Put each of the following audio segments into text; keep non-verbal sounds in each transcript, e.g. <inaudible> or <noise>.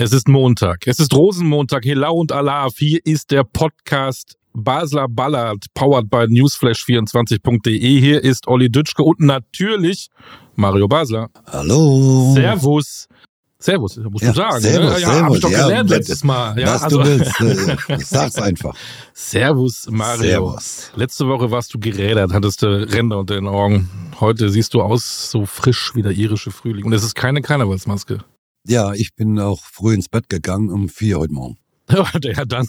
Es ist Montag. Es ist Rosenmontag. Hello und Alaf. Hier ist der Podcast Basler Ballard, powered by newsflash24.de. Hier ist Olli Dütschke und natürlich Mario Basler. Hallo. Servus. Servus, musst Ja, du sagen. Servus, ne? ja, Servus. hab ich doch Ja, gelernt was- letztes Mal. Ja, Was also- du willst, äh, sag's einfach. <laughs> Servus, Mario. Servus. Letzte Woche warst du gerädert, hattest du Ränder unter den Augen. Heute siehst du aus so frisch wie der irische Frühling. Und es ist keine Karnevalsmaske. Ja, ich bin auch früh ins Bett gegangen um vier heute Morgen. <laughs> ja, dann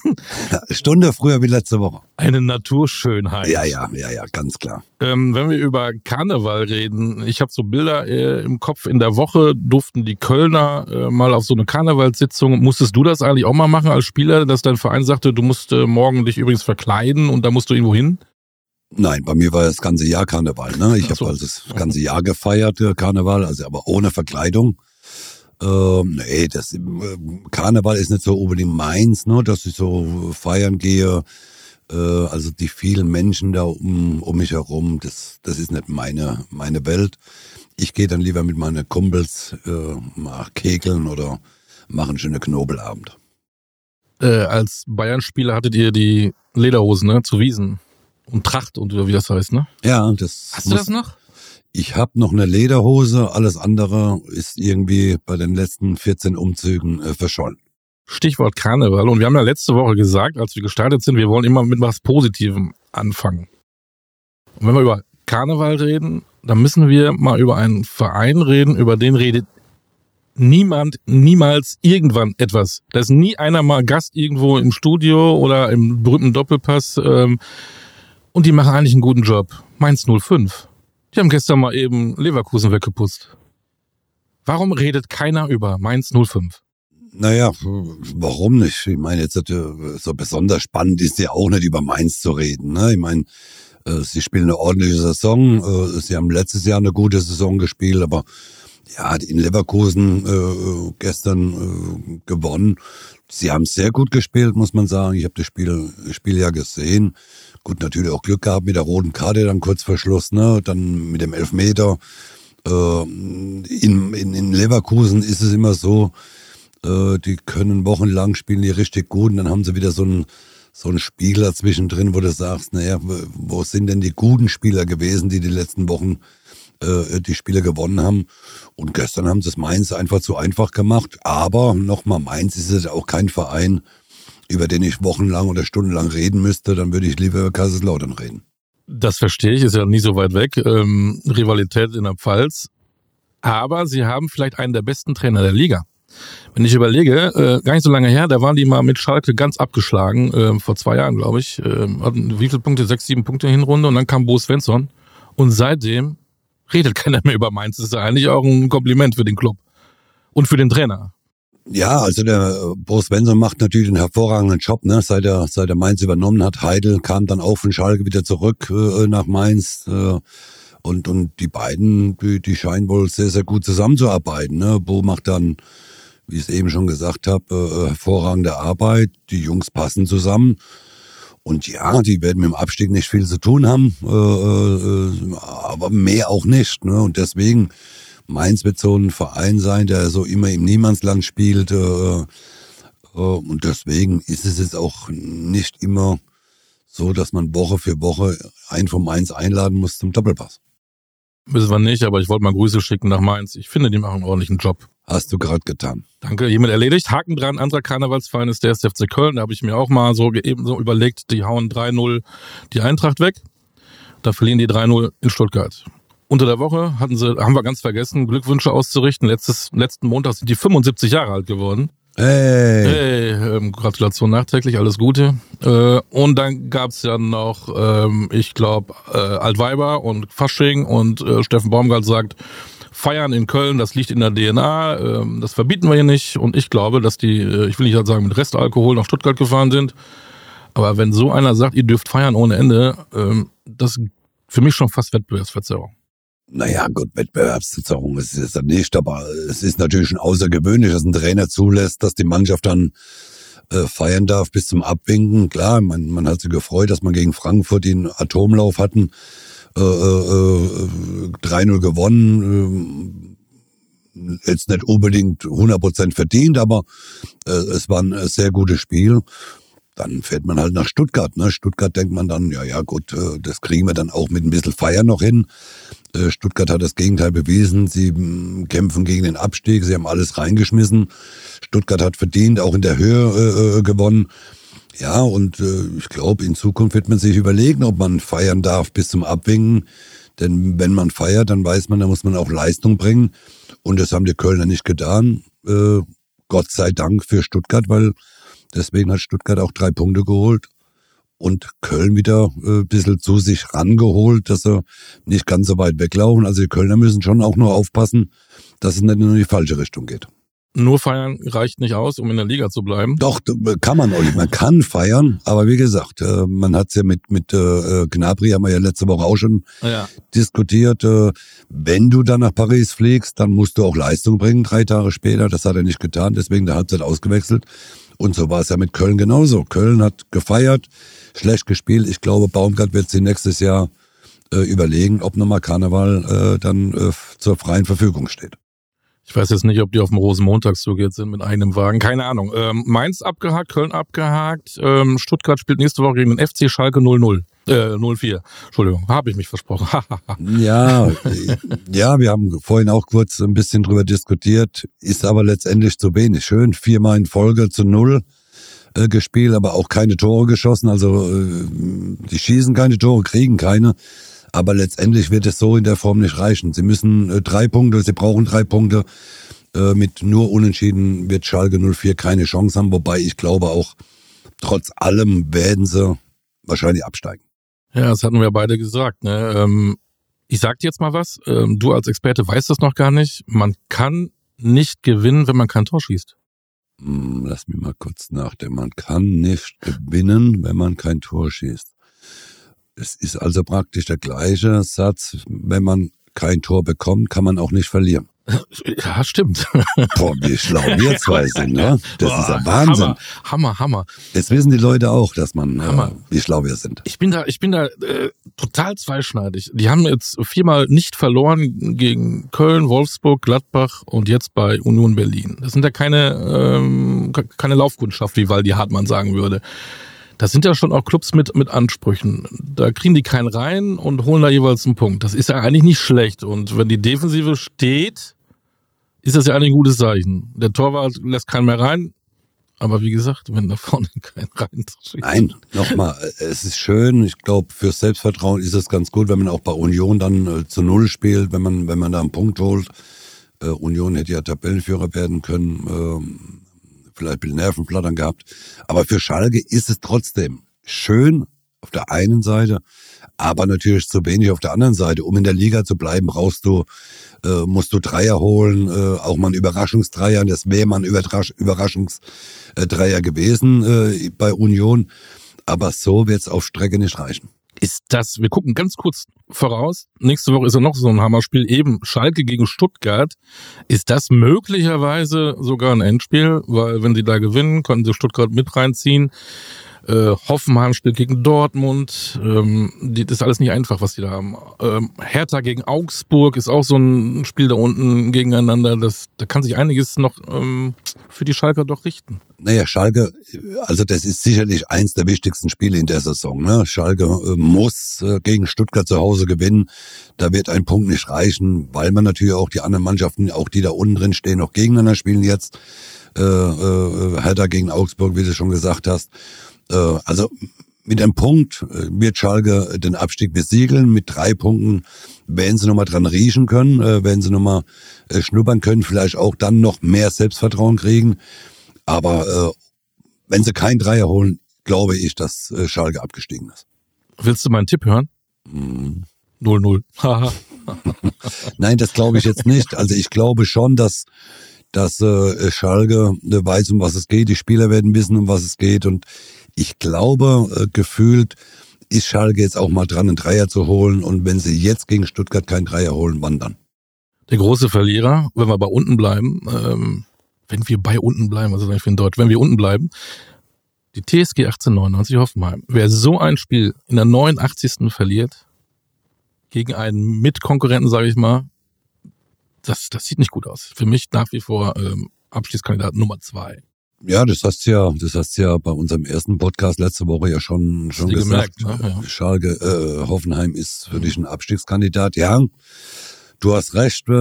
Stunde früher wie letzte Woche. eine Naturschönheit. Ja, ja, ja, ja, ganz klar. Ähm, wenn wir über Karneval reden, ich habe so Bilder äh, im Kopf. In der Woche durften die Kölner äh, mal auf so eine Karnevalssitzung. Musstest du das eigentlich auch mal machen als Spieler, dass dein Verein sagte, du musst äh, morgen dich übrigens verkleiden und da musst du irgendwo hin? Nein, bei mir war das ganze Jahr Karneval. Ne? Ich so. habe also das ganze Jahr gefeiert, äh, Karneval, also aber ohne Verkleidung. Ähm, nee, das äh, Karneval ist nicht so unbedingt meins, ne? dass ich so feiern gehe. Äh, also die vielen Menschen da um, um mich herum, das, das ist nicht meine, meine Welt. Ich gehe dann lieber mit meinen Kumpels äh, mal kegeln oder machen schöne Knobelabend. Äh, als Bayern-Spieler hattet ihr die Lederhosen ne, zu Wiesen und Tracht und wie das heißt, ne? Ja, das Hast du das noch? Ich habe noch eine Lederhose, alles andere ist irgendwie bei den letzten 14 Umzügen äh, verschollen. Stichwort Karneval. Und wir haben ja letzte Woche gesagt, als wir gestartet sind, wir wollen immer mit was Positivem anfangen. Und wenn wir über Karneval reden, dann müssen wir mal über einen Verein reden, über den redet niemand, niemals irgendwann etwas. Da ist nie einer mal Gast irgendwo im Studio oder im berühmten Doppelpass. Ähm, und die machen eigentlich einen guten Job. Mainz 05. Die haben gestern mal eben Leverkusen weggeputzt. Warum redet keiner über Mainz 05? Naja, warum nicht? Ich meine, jetzt so besonders spannend ist ja auch nicht über Mainz zu reden. Ne? Ich meine, äh, sie spielen eine ordentliche Saison. Äh, sie haben letztes Jahr eine gute Saison gespielt, aber ja, in Leverkusen äh, gestern äh, gewonnen. Sie haben sehr gut gespielt, muss man sagen. Ich habe das Spiel, Spiel ja gesehen. Gut, natürlich auch Glück gehabt mit der roten Karte dann kurz vor Schluss, ne? Dann mit dem Elfmeter. Äh, in, in, in Leverkusen ist es immer so, äh, die können wochenlang spielen die richtig gut und dann haben sie wieder so einen so einen Spieler zwischendrin, wo du sagst, naja, wo sind denn die guten Spieler gewesen, die die letzten Wochen äh, die Spiele gewonnen haben? Und gestern haben sie es Mainz einfach zu einfach gemacht. Aber nochmal, Mainz ist es auch kein Verein, über den ich wochenlang oder stundenlang reden müsste. Dann würde ich lieber über Kaiserslautern reden. Das verstehe ich, ist ja nie so weit weg. Ähm, Rivalität in der Pfalz. Aber sie haben vielleicht einen der besten Trainer der Liga. Wenn ich überlege, äh, gar nicht so lange her, da waren die mal mit Schalke ganz abgeschlagen, äh, vor zwei Jahren, glaube ich. Äh, hatten wie viele Punkte? Sechs, sieben Punkte Hinrunde und dann kam Bo Svensson. Und seitdem redet <laughs> keiner mehr über Mainz. Das ist ja eigentlich auch ein Kompliment für den Club. Und für den Trainer. Ja, also der äh, Bo Svensson macht natürlich einen hervorragenden Job, ne? Seit er, seit er Mainz übernommen hat. Heidel kam dann auch von Schalke wieder zurück äh, nach Mainz. Äh, und, und die beiden, die, die scheinen wohl sehr, sehr gut zusammenzuarbeiten. Ne? Bo macht dann, wie ich es eben schon gesagt habe, äh, hervorragende Arbeit. Die Jungs passen zusammen. Und ja, die werden mit dem Abstieg nicht viel zu tun haben, äh, äh, aber mehr auch nicht. Ne? Und deswegen, Mainz wird so ein Verein sein, der so immer im Niemandsland spielt. Äh, äh, und deswegen ist es jetzt auch nicht immer so, dass man Woche für Woche einen von Mainz einladen muss zum Doppelpass. Wissen wir nicht, aber ich wollte mal Grüße schicken nach Mainz. Ich finde, die machen einen ordentlichen Job. Hast du gerade getan. Danke, jemand erledigt. Haken dran, anderer Karnevalsverein ist der erste FC Köln. Da habe ich mir auch mal so ge- eben so überlegt, die hauen 3-0 die Eintracht weg. Da verlieren die 3-0 in Stuttgart. Unter der Woche hatten sie, haben wir ganz vergessen, Glückwünsche auszurichten. Letztes, letzten Montag sind die 75 Jahre alt geworden. Hey, Hey, ähm, Gratulation nachträglich, alles Gute. Äh, und dann gab's ja noch, ähm, ich glaube, äh, Altweiber und Fasching und äh, Steffen Baumgart sagt, Feiern in Köln, das liegt in der DNA, ähm, das verbieten wir hier nicht. Und ich glaube, dass die, äh, ich will nicht sagen, mit Restalkohol nach Stuttgart gefahren sind. Aber wenn so einer sagt, ihr dürft feiern ohne Ende, ähm, das ist für mich schon fast Wettbewerbsverzerrung. Naja, gut, Wettbewerbsverzerrung ist es dann nicht, aber es ist natürlich schon außergewöhnlich, dass ein Trainer zulässt, dass die Mannschaft dann äh, feiern darf bis zum Abwinken. Klar, man, man hat sich gefreut, dass man gegen Frankfurt den Atomlauf hatten, äh, äh, äh, 3-0 gewonnen. jetzt nicht unbedingt 100% verdient, aber äh, es war ein sehr gutes Spiel. Dann fährt man halt nach Stuttgart. Ne? Stuttgart denkt man dann, ja, ja, gut, äh, das kriegen wir dann auch mit ein bisschen Feier noch hin. Äh, Stuttgart hat das Gegenteil bewiesen. Sie mm, kämpfen gegen den Abstieg. Sie haben alles reingeschmissen. Stuttgart hat verdient, auch in der Höhe äh, äh gewonnen. Ja, und äh, ich glaube, in Zukunft wird man sich überlegen, ob man feiern darf bis zum Abwinken. Denn wenn man feiert, dann weiß man, da muss man auch Leistung bringen. Und das haben die Kölner nicht getan. Äh, Gott sei Dank für Stuttgart, weil deswegen hat Stuttgart auch drei Punkte geholt und Köln wieder äh, ein bisschen zu sich rangeholt, dass sie nicht ganz so weit weglaufen. Also die Kölner müssen schon auch nur aufpassen, dass es nicht in die falsche Richtung geht. Nur feiern reicht nicht aus, um in der Liga zu bleiben. Doch, kann man auch nicht. Man kann feiern, aber wie gesagt, äh, man hat es ja mit, mit äh, Gnabry, haben wir ja letzte Woche auch schon ja. diskutiert. Äh, wenn du dann nach Paris fliegst, dann musst du auch Leistung bringen, drei Tage später. Das hat er nicht getan, deswegen der Halbzeit ausgewechselt. Und so war es ja mit Köln genauso. Köln hat gefeiert, schlecht gespielt. Ich glaube, Baumgart wird sie nächstes Jahr überlegen, ob nochmal Karneval dann zur freien Verfügung steht. Ich weiß jetzt nicht, ob die auf dem Rosenmontagszug jetzt sind mit einem Wagen. Keine Ahnung. Ähm, Mainz abgehakt, Köln abgehakt. Ähm, Stuttgart spielt nächste Woche gegen den FC Schalke 00. Äh, 04. Entschuldigung, habe ich mich versprochen. <laughs> ja, ja, wir haben vorhin auch kurz ein bisschen drüber diskutiert, ist aber letztendlich zu wenig. Schön, viermal in Folge zu null äh, gespielt, aber auch keine Tore geschossen. Also äh, die schießen keine Tore, kriegen keine. Aber letztendlich wird es so in der Form nicht reichen. Sie müssen äh, drei Punkte, sie brauchen drei Punkte. Äh, mit nur Unentschieden wird Schalke 04 keine Chance haben, wobei ich glaube auch, trotz allem werden sie wahrscheinlich absteigen. Ja, das hatten wir beide gesagt. Ne? Ähm, ich sag dir jetzt mal was, ähm, du als Experte weißt das noch gar nicht. Man kann nicht gewinnen, wenn man kein Tor schießt. Hm, lass mich mal kurz nachdenken. Man kann nicht gewinnen, wenn man kein Tor schießt. Es ist also praktisch der gleiche Satz. Wenn man kein Tor bekommt, kann man auch nicht verlieren. <laughs> Ja, stimmt. Boah, wie schlau <laughs> wir zwei sind, ne? Das Boah, ist ein Wahnsinn. Hammer, Hammer, Hammer. Jetzt wissen die Leute auch, dass man, äh, wie schlau wir sind. Ich bin da, ich bin da äh, total zweischneidig. Die haben jetzt viermal nicht verloren gegen Köln, Wolfsburg, Gladbach und jetzt bei Union Berlin. Das sind ja keine, ähm, keine Laufkundschaft, wie Waldi Hartmann sagen würde das sind ja schon auch Clubs mit, mit Ansprüchen. Da kriegen die keinen rein und holen da jeweils einen Punkt. Das ist ja eigentlich nicht schlecht. Und wenn die Defensive steht, ist das ja eigentlich ein gutes Zeichen. Der Torwart lässt keinen mehr rein. Aber wie gesagt, wenn da vorne <laughs> kein rein Nein, nochmal, es ist schön. Ich glaube, fürs Selbstvertrauen ist es ganz gut, wenn man auch bei Union dann äh, zu Null spielt, wenn man, wenn man da einen Punkt holt. Äh, Union hätte ja Tabellenführer werden können. Ähm, vielleicht ein bisschen Nervenplattern gehabt. Aber für Schalke ist es trotzdem schön auf der einen Seite, aber natürlich zu wenig auf der anderen Seite. Um in der Liga zu bleiben, brauchst du, äh, musst du Dreier holen, äh, auch mal ein Überraschungsdreier. Das wäre mal ein Überraschungsdreier gewesen äh, bei Union. Aber so wird es auf Strecke nicht reichen ist das, wir gucken ganz kurz voraus, nächste Woche ist ja noch so ein Hammerspiel, eben Schalke gegen Stuttgart. Ist das möglicherweise sogar ein Endspiel? Weil wenn sie da gewinnen, können sie Stuttgart mit reinziehen. Äh, Hoffenheim spielt gegen Dortmund. Ähm, die, das ist alles nicht einfach, was die da haben. Ähm, Hertha gegen Augsburg ist auch so ein Spiel da unten gegeneinander. Das, da kann sich einiges noch ähm, für die Schalker doch richten. Naja, Schalke, also das ist sicherlich eins der wichtigsten Spiele in der Saison. Ne? Schalke äh, muss äh, gegen Stuttgart zu Hause gewinnen. Da wird ein Punkt nicht reichen, weil man natürlich auch die anderen Mannschaften, auch die da unten drin stehen, noch gegeneinander spielen jetzt. Äh, äh, Hertha gegen Augsburg, wie du schon gesagt hast. Äh, also mit einem Punkt äh, wird Schalke den Abstieg besiegeln. Mit drei Punkten werden sie nochmal dran riechen können, äh, werden sie nochmal schnuppern können, vielleicht auch dann noch mehr Selbstvertrauen kriegen. Aber wenn sie kein Dreier holen, glaube ich, dass Schalke abgestiegen ist. Willst du meinen Tipp hören? 0-0. <laughs> Nein, das glaube ich jetzt nicht. Also ich glaube schon, dass dass äh, Schalke weiß, um was es geht. Die Spieler werden wissen, um was es geht. Und ich glaube, äh, gefühlt ist Schalke jetzt auch mal dran, einen Dreier zu holen. Und wenn sie jetzt gegen Stuttgart keinen Dreier holen, wann dann? Der große Verlierer, wenn wir bei unten bleiben, ähm, wenn wir bei unten bleiben, was ist eigentlich für ein Deutsch, wenn wir unten bleiben, die TSG 1899 Hoffenheim. Wer so ein Spiel in der 89. verliert, gegen einen Mitkonkurrenten, sage ich mal, das, das sieht nicht gut aus. Für mich nach wie vor ähm, Abschiedskandidat Nummer zwei. Ja, das hast du ja, das hast du ja bei unserem ersten Podcast letzte Woche ja schon schon gesagt. Gemerkt, ne? ja. Schalke, äh, Hoffenheim ist für dich ein Abstiegskandidat. Ja, du hast recht, äh,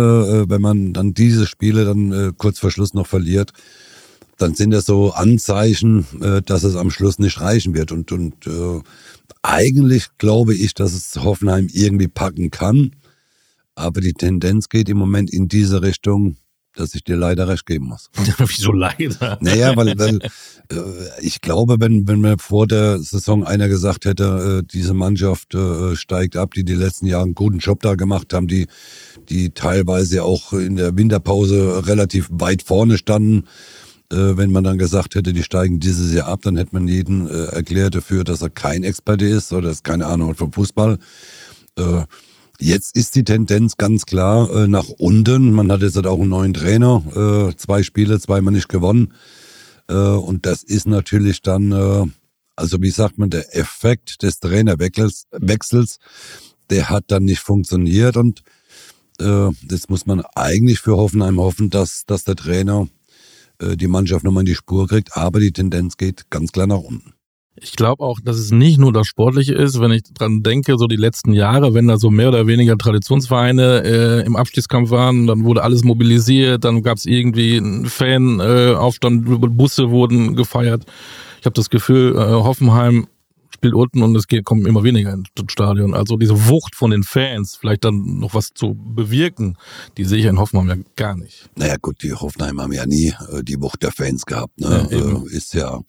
wenn man dann diese Spiele dann äh, kurz vor Schluss noch verliert, dann sind das so Anzeichen, äh, dass es am Schluss nicht reichen wird. Und, und äh, eigentlich glaube ich, dass es Hoffenheim irgendwie packen kann. Aber die Tendenz geht im Moment in diese Richtung, dass ich dir leider recht geben muss. <laughs> Wieso leider? Naja, weil, weil äh, ich glaube, wenn, wenn mir vor der Saison einer gesagt hätte, äh, diese Mannschaft äh, steigt ab, die die letzten Jahre einen guten Job da gemacht haben, die, die teilweise auch in der Winterpause relativ weit vorne standen, äh, wenn man dann gesagt hätte, die steigen dieses Jahr ab, dann hätte man jeden äh, erklärt dafür, dass er kein Experte ist oder ist keine Ahnung vom Fußball. Jetzt ist die Tendenz ganz klar äh, nach unten. Man hat jetzt halt auch einen neuen Trainer, äh, zwei Spiele, zweimal nicht gewonnen. Äh, und das ist natürlich dann, äh, also wie sagt man, der Effekt des Trainerwechsels, Wechsels, der hat dann nicht funktioniert und äh, das muss man eigentlich für Hoffenheim hoffen, dass, dass der Trainer äh, die Mannschaft nochmal in die Spur kriegt, aber die Tendenz geht ganz klar nach unten. Ich glaube auch, dass es nicht nur das Sportliche ist, wenn ich dran denke, so die letzten Jahre, wenn da so mehr oder weniger Traditionsvereine äh, im Abstiegskampf waren, dann wurde alles mobilisiert, dann gab es irgendwie einen Fanaufstand, äh, Busse wurden gefeiert. Ich habe das Gefühl, äh, Hoffenheim spielt unten und es geht, kommen immer weniger ins Stadion. Also diese Wucht von den Fans, vielleicht dann noch was zu bewirken, die sehe ich in Hoffenheim ja gar nicht. Naja gut, die Hoffenheim haben ja nie äh, die Wucht der Fans gehabt. Ne? Ja, äh, ist ja,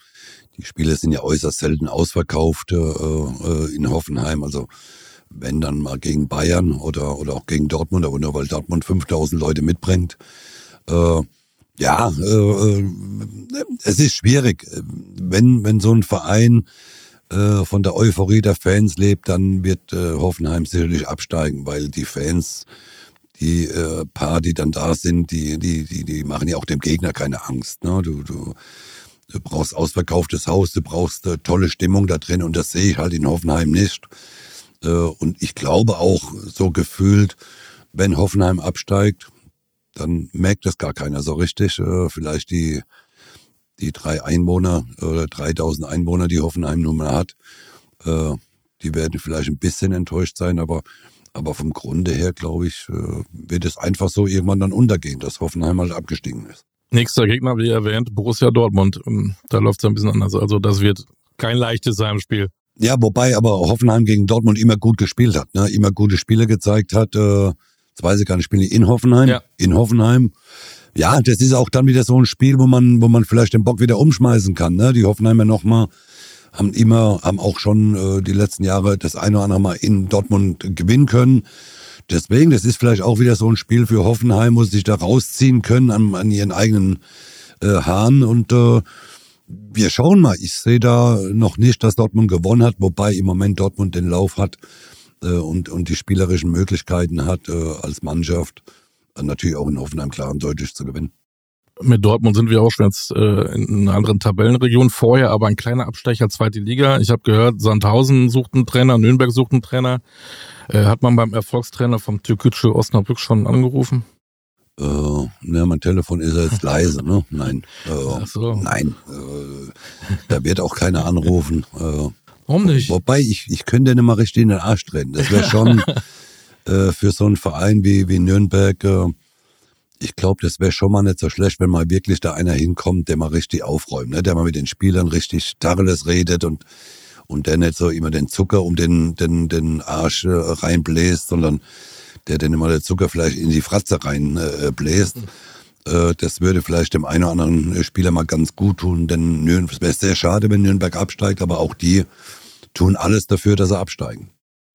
die Spiele sind ja äußerst selten ausverkauft äh, äh, in Hoffenheim. Also wenn dann mal gegen Bayern oder, oder auch gegen Dortmund, aber nur weil Dortmund 5000 Leute mitbringt. Äh, ja, äh, äh, es ist schwierig, wenn, wenn so ein Verein äh, von der Euphorie der Fans lebt, dann wird äh, Hoffenheim sicherlich absteigen, weil die Fans, die äh, paar, die dann da sind, die, die, die, die machen ja auch dem Gegner keine Angst. Ne? Du, du, du brauchst ausverkauftes Haus, du brauchst äh, tolle Stimmung da drin und das sehe ich halt in Hoffenheim nicht. Äh, und ich glaube auch so gefühlt, wenn Hoffenheim absteigt, dann merkt das gar keiner so richtig. Äh, vielleicht die die drei Einwohner oder 3000 Einwohner, die Hoffenheim nun mal hat, äh, die werden vielleicht ein bisschen enttäuscht sein, aber, aber vom Grunde her, glaube ich, äh, wird es einfach so irgendwann dann untergehen, dass Hoffenheim halt abgestiegen ist. Nächster Gegner, wie erwähnt, Borussia Dortmund. Ähm, Da läuft es ein bisschen anders. Also das wird kein leichtes Heimspiel. Ja, wobei aber Hoffenheim gegen Dortmund immer gut gespielt hat, ne? immer gute Spiele gezeigt hat. Äh, jetzt weiß ich gar nicht, spielen in Hoffenheim? Ja. In Hoffenheim. Ja, das ist auch dann wieder so ein Spiel, wo man, wo man vielleicht den Bock wieder umschmeißen kann. Ne? Die Hoffenheimer nochmal haben immer, haben auch schon äh, die letzten Jahre das eine oder andere Mal in Dortmund gewinnen können. Deswegen, das ist vielleicht auch wieder so ein Spiel für Hoffenheim, wo sie sich da rausziehen können an, an ihren eigenen äh, Haaren. Und äh, wir schauen mal. Ich sehe da noch nicht, dass Dortmund gewonnen hat, wobei im Moment Dortmund den Lauf hat äh, und, und die spielerischen Möglichkeiten hat äh, als Mannschaft. Äh, natürlich auch in Hoffenheim klar und deutlich zu gewinnen. Mit Dortmund sind wir auch schon jetzt äh, in einer anderen Tabellenregion. Vorher aber ein kleiner Abstecher, zweite Liga. Ich habe gehört, Sandhausen sucht einen Trainer, Nürnberg sucht einen Trainer. Äh, hat man beim Erfolgstrainer vom Türkgücü Osnabrück schon angerufen? Äh, ne, mein Telefon ist jetzt <laughs> leise, ne? Nein. Äh, Ach so. Nein. Äh, da wird auch keiner anrufen. Äh, Warum nicht? wobei, ich, ich könnte nicht mal richtig in den Arsch treten. Das wäre schon <laughs> äh, für so einen Verein wie, wie Nürnberg, äh, ich glaube, das wäre schon mal nicht so schlecht, wenn mal wirklich da einer hinkommt, der mal richtig aufräumt, ne? der mal mit den Spielern richtig Tacheles redet und, und der nicht so immer den Zucker um den, den, den Arsch äh, reinbläst, sondern der den immer der Zucker vielleicht in die Fratze reinbläst. Äh, bläst. Äh, das würde vielleicht dem einen oder anderen Spieler mal ganz gut tun, denn Nürnberg, es wäre sehr schade, wenn Nürnberg absteigt, aber auch die tun alles dafür, dass sie absteigen.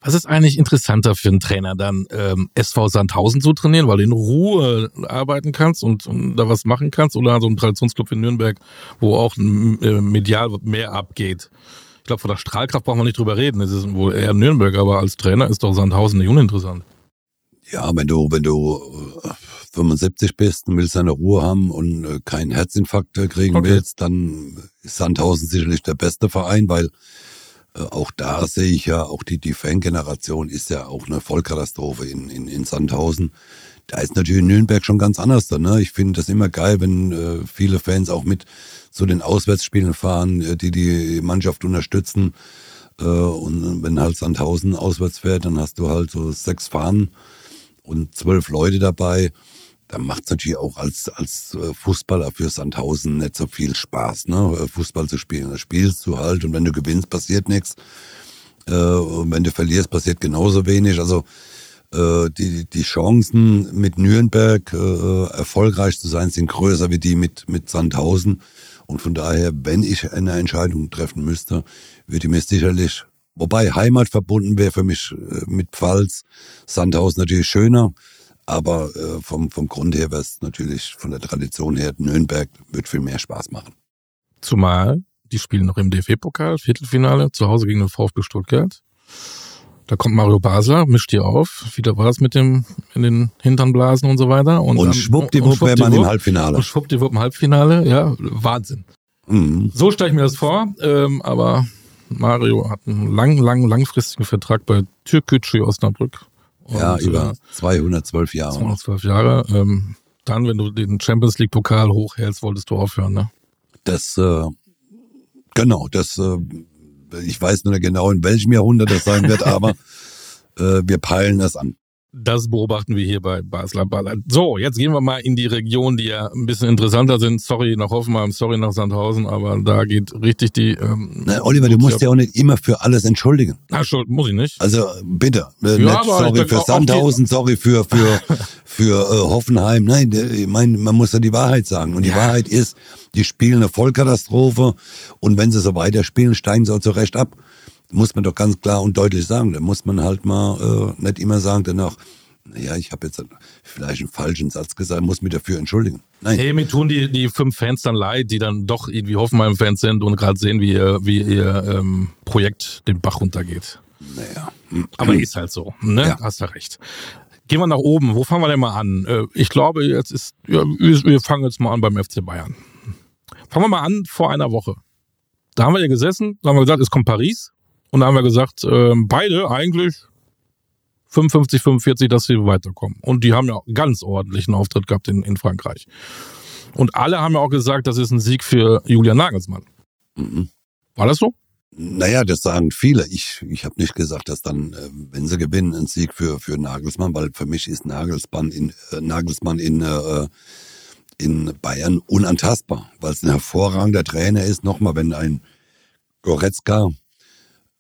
Was ist eigentlich interessanter für einen Trainer dann, ähm, SV Sandhausen zu trainieren, weil du in Ruhe arbeiten kannst und, und da was machen kannst, oder so ein Traditionsclub in Nürnberg, wo auch äh, medial mehr abgeht? Ich glaube, von der Strahlkraft brauchen wir nicht drüber reden. Es ist wohl eher Nürnberg, aber als Trainer ist doch Sandhausen nicht uninteressant. Ja, wenn du, wenn du äh, 75 bist und willst deine Ruhe haben und äh, keinen Herzinfarkt äh, kriegen Okay. willst, dann ist Sandhausen sicherlich der beste Verein, weil äh, auch da sehe ich ja, auch die, die Fangeneration ist ja auch eine Vollkatastrophe in, in, in Sandhausen. da ist natürlich Nürnberg schon ganz anders da. Ne? Ich finde das immer geil, wenn äh, viele Fans auch mit zu den Auswärtsspielen fahren, äh, die die Mannschaft unterstützen. Äh, und wenn halt Sandhausen auswärts fährt, dann hast du halt so sechs Fahnen und zwölf Leute dabei. Dann macht es natürlich auch als, als äh, Fußballer für Sandhausen nicht so viel Spaß, ne? Äh, Fußball zu spielen. Da spielst du halt und wenn du gewinnst, passiert nichts. Äh, und wenn du verlierst, passiert genauso wenig. Also äh, die, die Chancen mit Nürnberg äh, erfolgreich zu sein, sind größer wie die mit, mit Sandhausen. Und von daher, wenn ich eine Entscheidung treffen müsste, würde ich mir sicherlich, wobei Heimat verbunden wäre für mich mit Pfalz, Sandhausen natürlich schöner. Aber äh, vom, vom Grund her wäre es natürlich von der Tradition her, Nürnberg wird viel mehr Spaß machen. Zumal die spielen noch im DFB-Pokal, Viertelfinale, zu Hause gegen den VfB Stuttgart. Da kommt Mario Basler, mischt hier auf. Wieder war es mit dem in den Hinternblasen und so weiter. Und, und schwuppdiwupp wäre man im Halbfinale. Und schwuppdiwupp im Halbfinale, ja, Wahnsinn. Mhm. So stelle ich mir das vor, ähm, aber Mario hat einen lang, lang, langfristigen Vertrag bei Türkgücü Osnabrück. Und, ja, über äh, 212 Jahre. 212 Jahre. Ähm, dann, wenn du den Champions League Pokal hochhältst, wolltest du aufhören, ne? Das äh, Genau, das, äh, ich weiß nur genau, in welchem Jahrhundert das sein wird, <laughs> aber äh, wir peilen das an. Das beobachten wir hier bei Basler Ballard. So, jetzt gehen wir mal in die Region, die ja ein bisschen interessanter sind. Sorry nach Hoffenheim, sorry nach Sandhausen, aber da geht richtig die. Ähm, Na, Oliver, du musst ja auch nicht immer für alles entschuldigen. Na, schon, muss ich nicht. Also bitte, äh, ja, nicht, sorry für Sandhausen, sorry für für <laughs> für äh, Hoffenheim. Nein, ich meine, man muss ja die Wahrheit sagen. Und die ja. Wahrheit ist, die spielen eine Vollkatastrophe und wenn sie so weiterspielen, steigen sie auch zurecht ab muss man doch ganz klar und deutlich sagen. Da muss man halt mal äh, nicht immer sagen danach, naja, ich habe jetzt vielleicht einen falschen Satz gesagt, muss mich dafür entschuldigen. Nein. Hey, mir tun die, die fünf Fans dann leid, die dann doch irgendwie Hoffenheim-Fans sind und gerade sehen, wie ihr, wie ihr ähm, Projekt den Bach runtergeht. Naja. Aber ist halt so, ne? Ja. Hast du recht. Gehen wir nach oben. Wo fangen wir denn mal an? Äh, ich glaube, jetzt ist, ja, wir fangen jetzt mal an beim FC Bayern. Fangen wir mal an vor einer Woche. Da haben wir ja gesessen, da haben wir gesagt, es kommt Paris. Und da haben wir gesagt, äh, beide eigentlich 55, 45, dass sie weiterkommen. Und die haben ja ganz ordentlichen Auftritt gehabt in, in Frankreich. Und alle haben ja auch gesagt, das ist ein Sieg für Julian Nagelsmann. Mhm. War das so? Naja, das sagen viele. Ich, ich habe nicht gesagt, dass dann, äh, wenn sie gewinnen, ein Sieg für, für Nagelsmann, weil für mich ist Nagelsmann in, äh, Nagelsmann in, äh, in Bayern unantastbar, weil es ein hervorragender Trainer ist. Nochmal, wenn ein Goretzka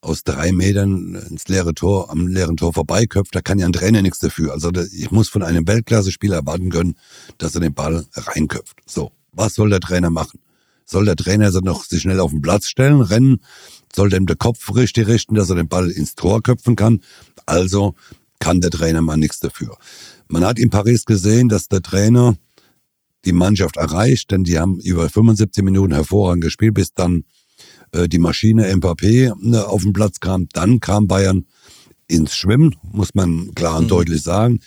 aus drei Metern ins leere Tor, am leeren Tor vorbeiköpft, da kann ja ein Trainer nichts dafür. Also ich muss von einem Weltklasse-Spieler erwarten können, dass er den Ball reinköpft. So, was soll der Trainer machen? Soll der Trainer so noch sich schnell auf den Platz stellen, rennen? Soll der ihm den Kopf richtig richten, dass er den Ball ins Tor köpfen kann? Also kann der Trainer mal nichts dafür. Man hat in Paris gesehen, dass der Trainer die Mannschaft erreicht, denn die haben über 75 Minuten hervorragend gespielt, bis dann äh, die Maschine Mbappé ne, auf den Platz kam. Dann kam Bayern ins Schwimmen, muss man klar und mhm. deutlich sagen.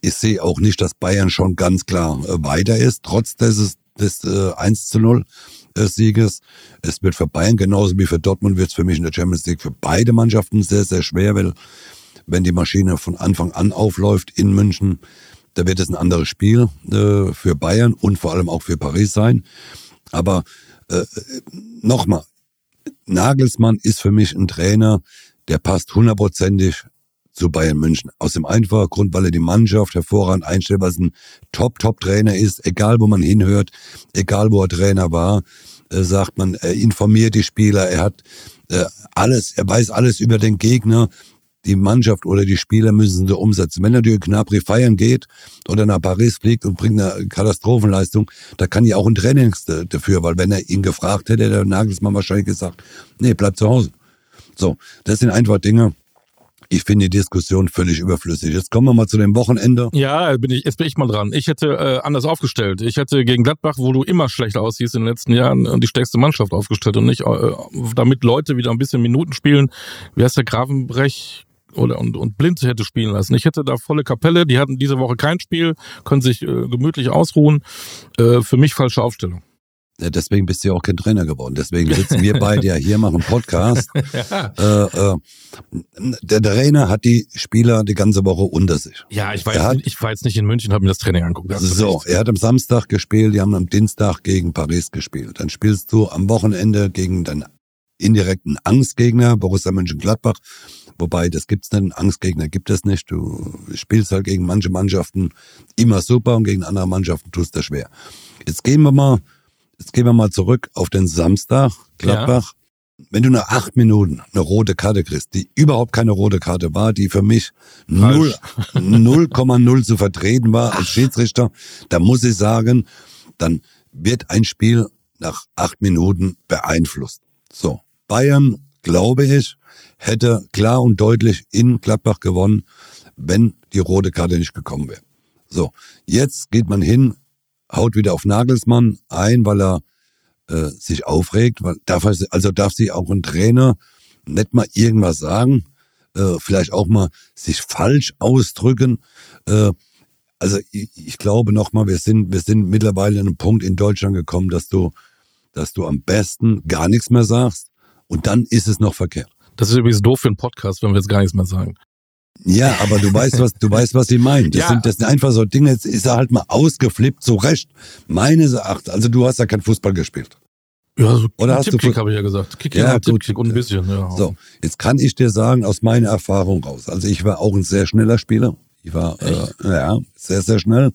Ich sehe auch nicht, dass Bayern schon ganz klar äh, weiter ist, trotz des, des äh, 1 zu 0 äh, Sieges. Es wird für Bayern genauso wie für Dortmund wird es für mich in der Champions League für beide Mannschaften sehr, sehr schwer, weil wenn die Maschine von Anfang an aufläuft in München, da wird es ein anderes Spiel äh, für Bayern und vor allem auch für Paris sein. Aber äh, äh nochmal, Nagelsmann ist für mich ein Trainer, der passt hundertprozentig zu Bayern München. Aus dem einfachen Grund, weil er die Mannschaft hervorragend einstellt, was ein Top-Top-Trainer ist, egal wo man hinhört, egal wo er Trainer war, äh, sagt man, er informiert die Spieler, er hat äh, alles, er weiß alles über den Gegner, die Mannschaft oder die Spieler müssen sie umsetzen. Wenn durch Knapri feiern geht oder nach Paris fliegt und bringt eine Katastrophenleistung, da kann ja auch ein Training dafür, weil wenn er ihn gefragt hätte, der Nagelsmann wahrscheinlich gesagt, nee, bleib zu Hause. So, das sind einfach Dinge, ich finde die Diskussion völlig überflüssig. Jetzt kommen wir mal zu dem Wochenende. Ja, bin ich, jetzt bin ich mal dran. Ich hätte äh, anders aufgestellt. Ich hätte gegen Gladbach, wo du immer schlecht aussiehst in den letzten Jahren, die stärkste Mannschaft aufgestellt und nicht, äh, damit Leute wieder ein bisschen Minuten spielen. Wie heißt der Grafenbrech? Oder und, und blind hätte spielen lassen. Ich hätte da volle Kapelle, die hatten diese Woche kein Spiel, können sich äh, gemütlich ausruhen. Äh, für mich falsche Aufstellung. Ja, deswegen bist du ja auch kein Trainer geworden. Deswegen sitzen wir beide ja hier, machen Podcast. <laughs> ja. äh, äh, der Trainer hat die Spieler die ganze Woche unter sich. Ja, ich war, jetzt, hat, ich war jetzt nicht in München, habe mir das Training angeguckt. So, er hat am Samstag gespielt, die haben am Dienstag gegen Paris gespielt. Dann spielst du am Wochenende gegen deinen indirekten Angstgegner, Borussia Mönchengladbach. Wobei, das gibt's nicht, Angstgegner gibt es nicht. Du spielst halt gegen manche Mannschaften immer super und gegen andere Mannschaften tust du schwer. Jetzt gehen wir mal Jetzt gehen wir mal zurück auf den Samstag, Gladbach. Ja. Wenn du nach acht Minuten eine rote Karte kriegst, die überhaupt keine rote Karte war, die für mich 0,0 <laughs> zu vertreten war als Schiedsrichter, da muss ich sagen, dann wird ein Spiel nach acht Minuten beeinflusst. So, Bayern, glaube ich, hätte klar und deutlich in Gladbach gewonnen, wenn die rote Karte nicht gekommen wäre. So, jetzt geht man hin, haut wieder auf Nagelsmann ein, weil er äh, sich aufregt. Weil darf er, also darf sich auch ein Trainer nicht mal irgendwas sagen, äh, vielleicht auch mal sich falsch ausdrücken. Äh, also ich, ich glaube nochmal, wir sind, wir sind mittlerweile an einem Punkt in Deutschland gekommen, dass du, dass du am besten gar nichts mehr sagst und dann ist es noch verkehrt. Das ist übrigens doof für einen Podcast, wenn wir jetzt gar nichts mehr sagen. Ja, aber du weißt, was, du weißt, was sie meinen. Das, ja. sind, das sind einfach so Dinge, jetzt ist er halt mal ausgeflippt, so recht. Meines Erachtens, also du hast ja kein Fußball gespielt. Ja, so Oder hast Tippkick habe ich ja gesagt. Kick ja, Tippkick und ein bisschen, ja. So, jetzt kann ich dir sagen, aus meiner Erfahrung raus. Also ich war auch ein sehr schneller Spieler. Ich war, äh, ja, sehr, sehr schnell.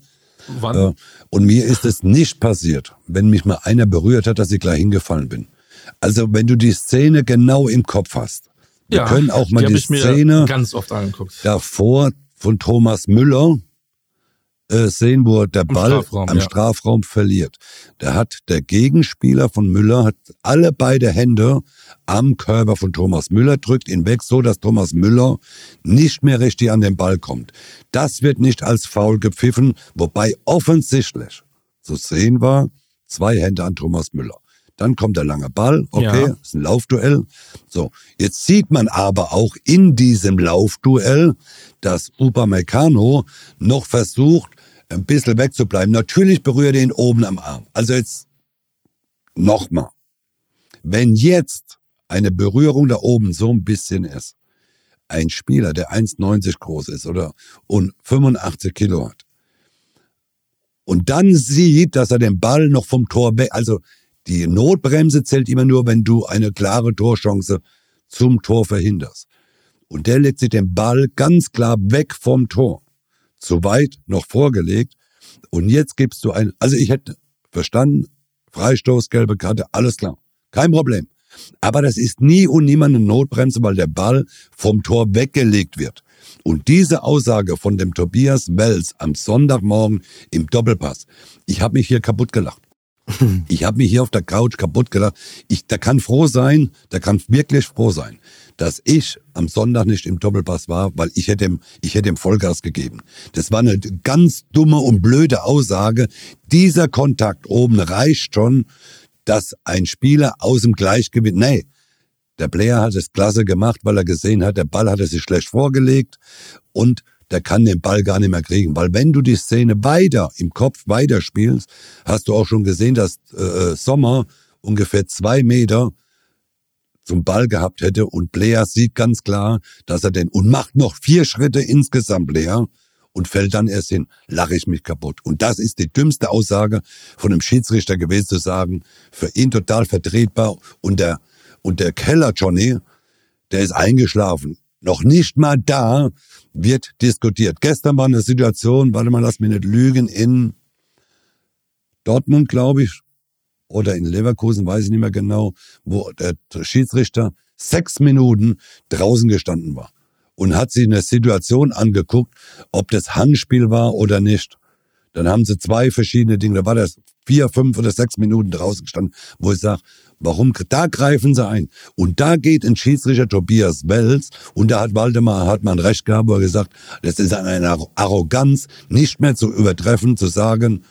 Wann? Äh, und mir ist es nicht passiert, wenn mich mal einer berührt hat, dass ich gleich hingefallen bin. Also wenn du die Szene genau im Kopf hast, wir ja, können auch mal die, die Szene ganz oft angeguckt. davor von Thomas Müller äh, sehen, wo er der Ball am Strafraum, am ja. Strafraum verliert. Da hat der Gegenspieler von Müller hat alle beide Hände am Körper von Thomas Müller, drückt ihn weg, so dass Thomas Müller nicht mehr richtig an den Ball kommt. Das wird nicht als Foul gepfiffen, wobei offensichtlich, so sehen wir, zwei Hände an Thomas Müller. Dann kommt der lange Ball, okay, ja. ist ein Laufduell. So, jetzt sieht man aber auch in diesem Laufduell, dass Upamecano noch versucht, ein bisschen wegzubleiben. Natürlich berührt er ihn oben am Arm. Also jetzt nochmal. Wenn jetzt eine Berührung da oben so ein bisschen ist, ein Spieler, der 1,90 groß ist oder und 85 Kilo hat, und dann sieht, dass er den Ball noch vom Tor weg, also die Notbremse zählt immer nur, wenn du eine klare Torchance zum Tor verhinderst. Und der legt sich den Ball ganz klar weg vom Tor. Zu weit noch vorgelegt. Und jetzt gibst du ein, also ich hätte verstanden, Freistoß, gelbe Karte, alles klar. Kein Problem. Aber das ist nie und niemand eine Notbremse, weil der Ball vom Tor weggelegt wird. Und diese Aussage von dem Tobias Wells am Sonntagmorgen im Doppelpass, ich habe mich hier kaputt gelacht. <laughs> Ich habe mich hier auf der Couch kaputt gelacht. Ich, der kann froh sein, der kann wirklich froh sein, dass ich am Sonntag nicht im Doppelpass war, weil ich hätte ihm, ich hätte ihm Vollgas gegeben. Das war eine ganz dumme und blöde Aussage. Dieser Kontakt oben reicht schon, dass ein Spieler aus dem Gleichgewicht, nee, der Player hat es klasse gemacht, weil er gesehen hat, der Ball hatte sich schlecht vorgelegt und der kann den Ball gar nicht mehr kriegen. Weil wenn du die Szene weiter im Kopf weiterspielst, hast du auch schon gesehen, dass äh, äh, Sommer ungefähr zwei Meter zum Ball gehabt hätte und Blair sieht ganz klar, dass er den und macht noch vier Schritte insgesamt Blair und fällt dann erst hin, lache ich mich kaputt. Und das ist die dümmste Aussage von einem Schiedsrichter gewesen zu sagen, für ihn total vertretbar und der und der Keller Johnny, der ist eingeschlafen noch nicht mal da wird diskutiert. Gestern war eine Situation, warte mal, lass mich nicht lügen, in Dortmund, glaube ich, oder in Leverkusen, weiß ich nicht mehr genau, wo der Schiedsrichter sechs Minuten draußen gestanden war und hat sich eine Situation angeguckt, ob das Handspiel war oder nicht. Dann haben sie zwei verschiedene Dinge, da war das vier, fünf oder sechs Minuten draußen gestanden, wo ich sage, Warum? Da greifen sie ein. Und da geht ein Schiedsrichter Tobias Wells und da hat Waldemar Hartmann recht gehabt, wo er gesagt, das ist eine Arroganz, nicht mehr zu übertreffen, zu sagen,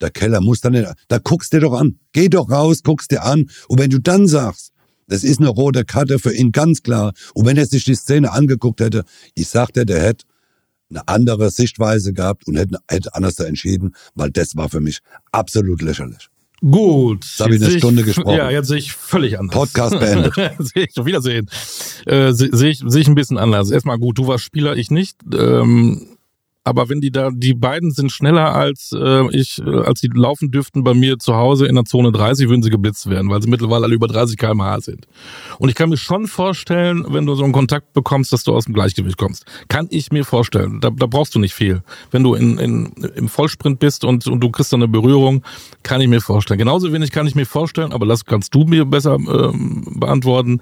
der Keller muss dann nicht, da guckst du dir doch an. Geh doch raus, guckst dir an. Und wenn du dann sagst, das ist eine rote Karte für ihn ganz klar. Und wenn er sich die Szene angeguckt hätte, ich sagte, der hätte eine andere Sichtweise gehabt und hätte, hätte anders entschieden, weil das war für mich absolut lächerlich. Gut. Jetzt habe ich eine Stunde gesprochen. Ja, jetzt sehe ich völlig anders. Podcast beendet. <laughs> sehe ich, auf Wiedersehen. Äh, sehe ich, sehe ich ein bisschen anders. Erstmal gut, du warst Spieler, ich nicht. Ähm, aber wenn die da, die beiden sind schneller als äh, ich, äh, als die laufen dürften bei mir zu Hause in der Zone 30, würden sie geblitzt werden, weil sie mittlerweile alle über 30 km/h sind. Und ich kann mir schon vorstellen, wenn du so einen Kontakt bekommst, dass du aus dem Gleichgewicht kommst. Kann ich mir vorstellen. Da, da brauchst du nicht viel. Wenn du in, in, im Vollsprint bist und, und du kriegst dann eine Berührung, kann ich mir vorstellen. Genauso wenig kann ich mir vorstellen, aber das kannst du mir besser ähm, beantworten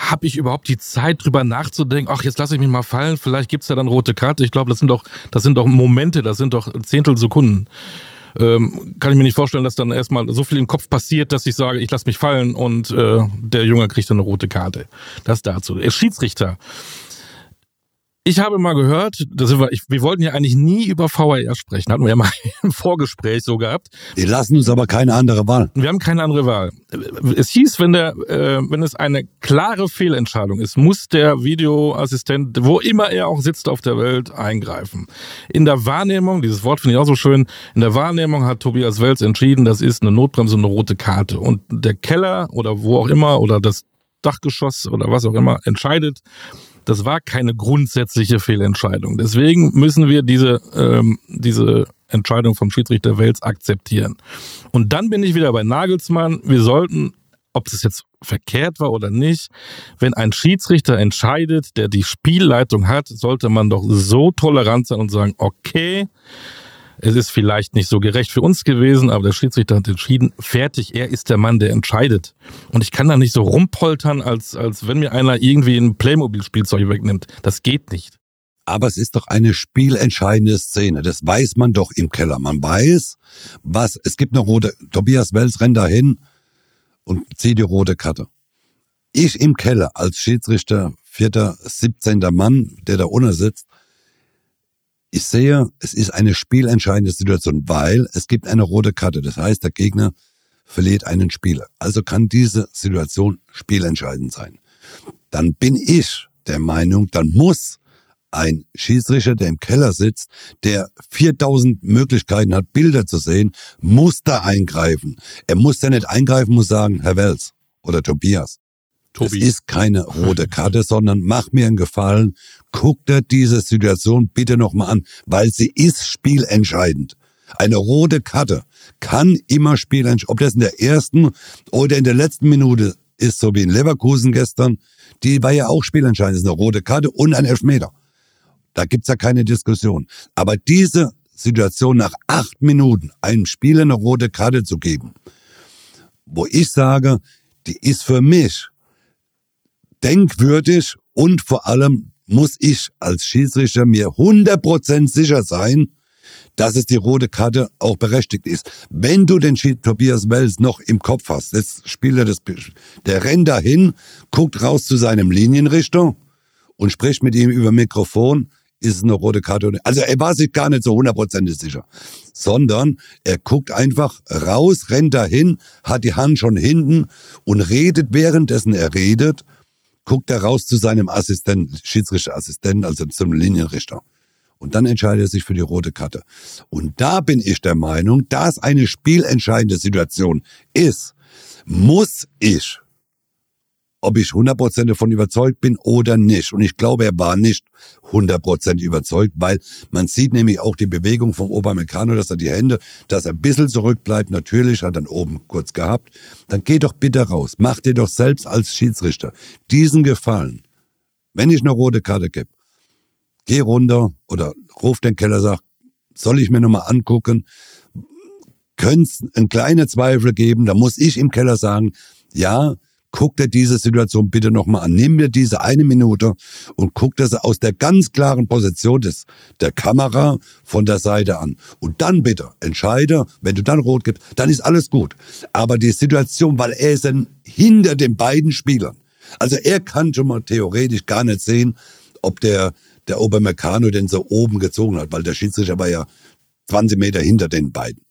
habe ich überhaupt die Zeit drüber nachzudenken, ach, jetzt lasse ich mich mal fallen, vielleicht gibt's ja dann rote Karte. Ich glaube, das sind doch, das sind doch Momente, das sind doch Zehntelsekunden. Ähm, kann ich mir nicht vorstellen, dass dann erstmal so viel im Kopf passiert, dass ich sage, ich lasse mich fallen und äh, der Junge kriegt dann eine rote Karte. Das dazu. Er ist Schiedsrichter. Ich habe mal gehört, da sind wir, ich, wir wollten ja eigentlich nie über VAR sprechen, hatten wir ja mal <laughs> im Vorgespräch so gehabt. Die lassen uns aber keine andere Wahl. Wir haben keine andere Wahl. Es hieß, wenn der, äh, wenn es eine klare Fehlentscheidung ist, muss der Videoassistent, wo immer er auch sitzt auf der Welt, eingreifen. In der Wahrnehmung, dieses Wort finde ich auch so schön, in der Wahrnehmung hat Tobias Welz entschieden, das ist eine Notbremse und eine rote Karte. Und der Keller oder wo auch immer oder das Dachgeschoss oder was auch immer entscheidet, das war keine grundsätzliche Fehlentscheidung. Deswegen müssen wir diese, ähm, diese Entscheidung vom Schiedsrichter Wels akzeptieren. Und dann bin ich wieder bei Nagelsmann. Wir sollten, ob es jetzt verkehrt war oder nicht, wenn ein Schiedsrichter entscheidet, der die Spielleitung hat, sollte man doch so tolerant sein und sagen, okay, es ist vielleicht nicht so gerecht für uns gewesen, aber der Schiedsrichter hat entschieden, fertig, er ist der Mann, der entscheidet. Und ich kann da nicht so rumpoltern, als, als wenn mir einer irgendwie ein Playmobil-Spielzeug wegnimmt. Das geht nicht. Aber es ist doch eine spielentscheidende Szene. Das weiß man doch im Keller. Man weiß, was, es gibt eine rote, Tobias Wells rennt dahin und zieht die rote Karte. Ich im Keller als Schiedsrichter, vierter, siebzehnter Mann, der da unten sitzt, ich sehe, es ist eine spielentscheidende Situation, weil es gibt eine rote Karte. Das heißt, der Gegner verliert einen Spieler. Also kann diese Situation spielentscheidend sein. Dann bin ich der Meinung, dann muss ein Schiedsrichter, der im Keller sitzt, der 4000 Möglichkeiten hat, Bilder zu sehen, muss da eingreifen. Er muss da nicht eingreifen, muss sagen, Herr Wels oder Tobias, Tobi. Es ist keine rote Karte, sondern mach mir einen Gefallen, guck dir diese Situation bitte nochmal an, weil sie ist spielentscheidend. Eine rote Karte kann immer spielentscheidend, ob das in der ersten oder in der letzten Minute ist, so wie in Leverkusen gestern, die war ja auch spielentscheidend, das ist eine rote Karte und ein Elfmeter. Da gibt's ja keine Diskussion. Aber diese Situation nach acht Minuten einem Spieler eine rote Karte zu geben, wo ich sage, die ist für mich denkwürdig und vor allem muss ich als Schiedsrichter mir 100% sicher sein, dass es die rote Karte auch berechtigt ist. Wenn du den Schied Tobias Wells noch im Kopf hast, jetzt spielt er das, der rennt dahin, guckt raus zu seinem Linienrichter und spricht mit ihm über Mikrofon, ist es eine rote Karte. Also er war sich gar nicht so hundertprozentig sicher, sondern er guckt einfach raus, rennt dahin, hat die Hand schon hinten und redet währenddessen er redet guckt er raus zu seinem Assistenten, Schiedsrichterassistenten, also zum Linienrichter. Und dann entscheidet er sich für die rote Karte. Und da bin ich der Meinung, da es eine spielentscheidende Situation ist, muss ich ob ich 100% davon überzeugt bin oder nicht. Und ich glaube, er war nicht 100% überzeugt, weil man sieht nämlich auch die Bewegung vom Obermeccano, dass er die Hände, dass er ein bisschen zurückbleibt. Natürlich hat er dann oben kurz gehabt. Dann geh doch bitte raus. Mach dir doch selbst als Schiedsrichter diesen Gefallen. Wenn ich eine rote Karte gebe, geh runter oder ruf den Keller, sag, soll ich mir nochmal angucken? Könnte es einen kleinen Zweifel geben, da muss ich im Keller sagen, ja, guck dir diese Situation bitte nochmal an. Nimm dir diese eine Minute und guck sie aus der ganz klaren Position des, der Kamera von der Seite an. Und dann bitte entscheide, wenn du dann rot gibst, dann ist alles gut. Aber die Situation, weil er ist dann hinter den beiden Spielern. Also er kann schon mal theoretisch gar nicht sehen, ob der, der Obermeccano den so oben gezogen hat, weil der Schiedsrichter war ja 20 Meter hinter den beiden.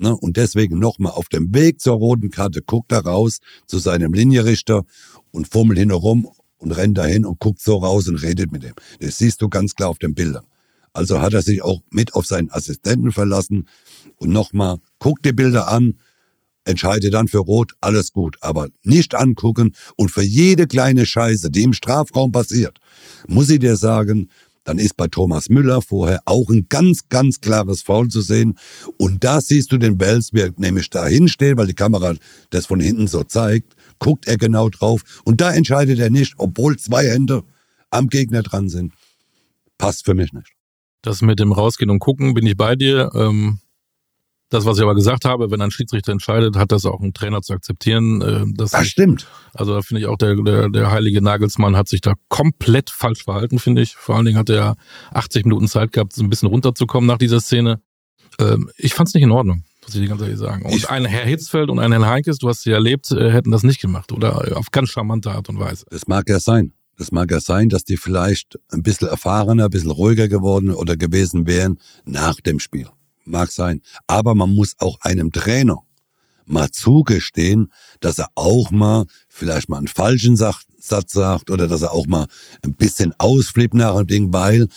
Ne? Und deswegen nochmal auf dem Weg zur roten Karte guckt er raus zu seinem Linienrichter und fummelt hinterrum und rennt dahin und guckt so raus und redet mit ihm. Das siehst du ganz klar auf den Bildern. Also hat er sich auch mit auf seinen Assistenten verlassen und nochmal, guck die Bilder an, entscheide dann für Rot, alles gut. Aber nicht angucken und für jede kleine Scheiße, die im Strafraum passiert, muss ich dir sagen, dann ist bei Thomas Müller vorher auch ein ganz, ganz klares Foul zu sehen. Und da siehst du den Welsberg nämlich da hinstehen, weil die Kamera das von hinten so zeigt, guckt er genau drauf. Und da entscheidet er nicht, obwohl zwei Hände am Gegner dran sind. Passt für mich nicht. Das mit dem Rausgehen und Gucken bin ich bei dir. Ähm, das, was ich aber gesagt habe, wenn ein Schiedsrichter entscheidet, hat das auch ein Trainer zu akzeptieren. Äh, das ich, stimmt. Also da finde ich auch, der, der, der heilige Nagelsmann hat sich da komplett falsch verhalten, finde ich. Vor allen Dingen hat er 80 Minuten Zeit gehabt, so ein bisschen runterzukommen nach dieser Szene. Ähm, ich fand es nicht in Ordnung, muss ich dir ganz ehrlich sagen. Und ich, ein Herr Hitzfeld und ein Herr Heinkes, du hast sie erlebt, äh, hätten das nicht gemacht oder auf ganz charmante Art und Weise. Das mag ja sein. Das mag ja sein, dass die vielleicht ein bisschen erfahrener, ein bisschen ruhiger geworden oder gewesen wären nach dem Spiel. Mag sein. Aber man muss auch einem Trainer mal zugestehen, dass er auch mal vielleicht mal einen falschen Satz sagt oder dass er auch mal ein bisschen ausflippt nach dem Ding, weil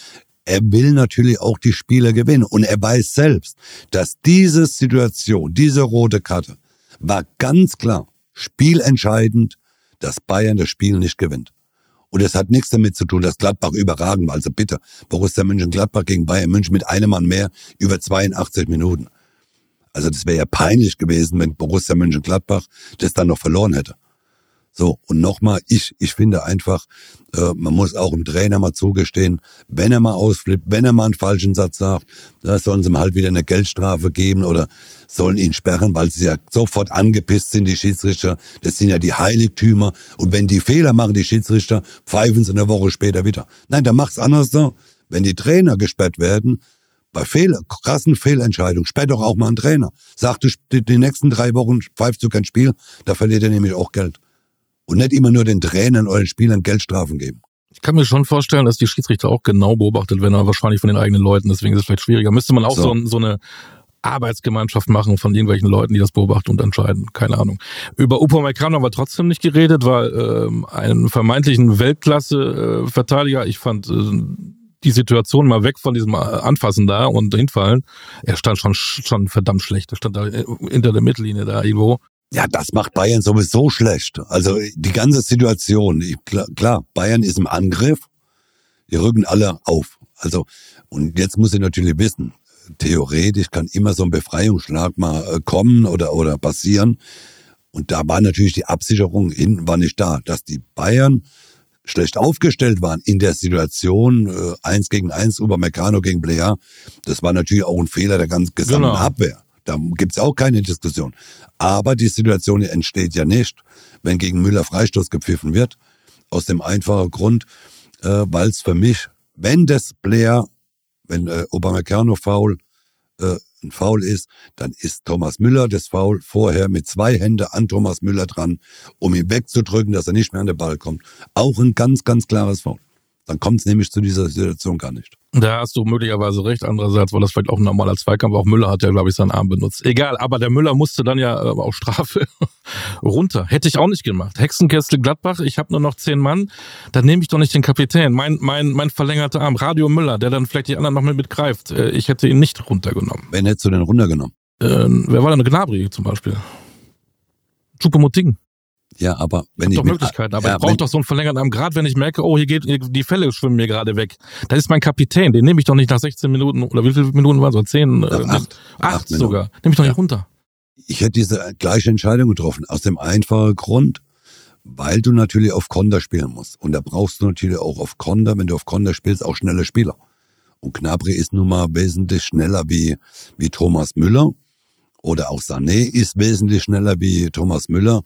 er will natürlich auch die Spieler gewinnen. Und er weiß selbst, dass diese Situation, diese rote Karte, war ganz klar spielentscheidend, dass Bayern das Spiel nicht gewinnt. Und es hat nichts damit zu tun, dass Gladbach überragend war. Also bitte, Borussia Mönchengladbach gegen Bayern München mit einem Mann mehr über 82 Minuten. Also das wäre ja peinlich gewesen, wenn Borussia Mönchengladbach das dann noch verloren hätte. So, und nochmal, ich, ich finde einfach, äh, man muss auch dem Trainer mal zugestehen, wenn er mal ausflippt, wenn er mal einen falschen Satz sagt, da sollen sie ihm halt wieder eine Geldstrafe geben oder sollen ihn sperren, weil sie ja sofort angepisst sind, die Schiedsrichter. Das sind ja die Heiligtümer. Und wenn die Fehler machen, die Schiedsrichter, pfeifen sie eine Woche später wieder. Nein, da macht's anders so. Wenn die Trainer gesperrt werden, bei Fehler, krassen Fehlentscheidungen, sperrt doch auch mal einen Trainer. Sagt, du, die nächsten drei Wochen pfeifst du kein Spiel, da verliert er nämlich auch Geld und nicht immer nur den Trainern oder den Spielern Geldstrafen geben. Ich kann mir schon vorstellen, dass die Schiedsrichter auch genau beobachtet werden, aber wahrscheinlich von den eigenen Leuten. Deswegen ist es vielleicht schwieriger. Müsste man auch so, so, so eine Arbeitsgemeinschaft machen von irgendwelchen Leuten, die das beobachten und entscheiden. Keine Ahnung. Über Upamecano haben wir trotzdem nicht geredet, weil ähm, einen vermeintlichen Weltklasse-Verteidiger, ich fand äh, die Situation mal weg von diesem Anfassen da und hinfallen, er stand schon schon verdammt schlecht. Er stand da äh, hinter der Mittellinie da irgendwo. Ja, das macht Bayern sowieso schlecht. Also die ganze Situation, ich, klar, klar, Bayern ist im Angriff, die rücken alle auf. Also und jetzt muss ich natürlich wissen, theoretisch kann immer so ein Befreiungsschlag mal äh, kommen oder oder passieren. Und da war natürlich die Absicherung hinten war nicht da, dass die Bayern schlecht aufgestellt waren in der Situation, äh, eins gegen eins, Meccano gegen Blair, das war natürlich auch ein Fehler der ganzen gesamten genau. Abwehr. Da gibt's auch keine Diskussion. Aber die Situation entsteht ja nicht, wenn gegen Müller Freistoß gepfiffen wird. Aus dem einfachen Grund, äh, weil es für mich, wenn das Blair, wenn äh, Obama-Kerno faul äh, ein Foul ist, dann ist Thomas Müller das Foul vorher mit zwei Händen an Thomas Müller dran, um ihn wegzudrücken, dass er nicht mehr an den Ball kommt. Auch ein ganz, ganz klares Foul. Dann kommt es nämlich zu dieser Situation gar nicht. Da hast du möglicherweise recht. Andererseits war das vielleicht auch ein normaler Zweikampf. Auch Müller hat ja, glaube ich, seinen Arm benutzt. Egal, aber der Müller musste dann ja äh, auch Strafe <laughs> runter. Hätte ich auch nicht gemacht. Hexenkessel Gladbach, ich habe nur noch zehn Mann. Dann nehme ich doch nicht den Kapitän. Mein, mein, mein verlängerter Arm, Radio Müller, der dann vielleicht die anderen noch mit mitgreift. Äh, ich hätte ihn nicht runtergenommen. Wen hättest du denn runtergenommen? Äh, wer war denn Gnabry zum Beispiel? Chupomoting. Ja, aber wenn ich. Doch Möglichkeiten, aber ja, ich brauche doch so einen verlängerten Arm. Gerade wenn ich merke, oh, hier geht die Fälle schwimmen mir gerade weg. Das ist mein Kapitän, den nehme ich doch nicht nach 16 Minuten oder wie viele Minuten waren es? 10? Äh, acht, acht, acht sogar. Nehme ich doch nicht runter. Ich hätte diese gleiche Entscheidung getroffen, aus dem einfachen Grund, weil du natürlich auf Konter spielen musst. Und da brauchst du natürlich auch auf Konter, wenn du auf Konter spielst, auch schnelle Spieler. Und Knabri ist nun mal wesentlich schneller wie, wie Thomas Müller oder auch Sané ist wesentlich schneller wie Thomas Müller.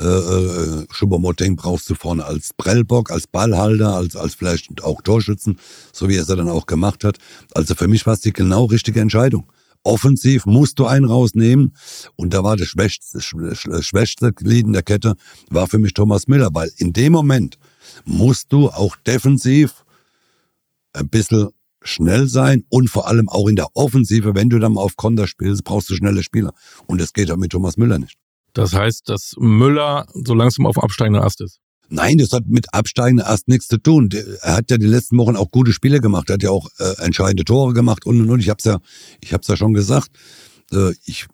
Äh, äh, Schubomoteng brauchst du vorne als Prellbock, als Ballhalter, als, als vielleicht auch Torschützen, so wie er es dann auch gemacht hat. Also für mich war es die genau richtige Entscheidung. Offensiv musst du einen rausnehmen und da war das schwächste, schwächste Glied in der Kette, war für mich Thomas Müller, weil in dem Moment musst du auch defensiv ein bisschen schnell sein und vor allem auch in der Offensive, wenn du dann mal auf Konter spielst, brauchst du schnelle Spieler. Und das geht auch mit Thomas Müller nicht. Das heißt, dass Müller so langsam auf absteigender Ast ist. Nein, das hat mit absteigender Ast nichts zu tun. Er hat ja die letzten Wochen auch gute Spiele gemacht. Er hat ja auch äh, entscheidende Tore gemacht und und und. Ich hab's ja, ich hab's ja schon gesagt. Äh, ich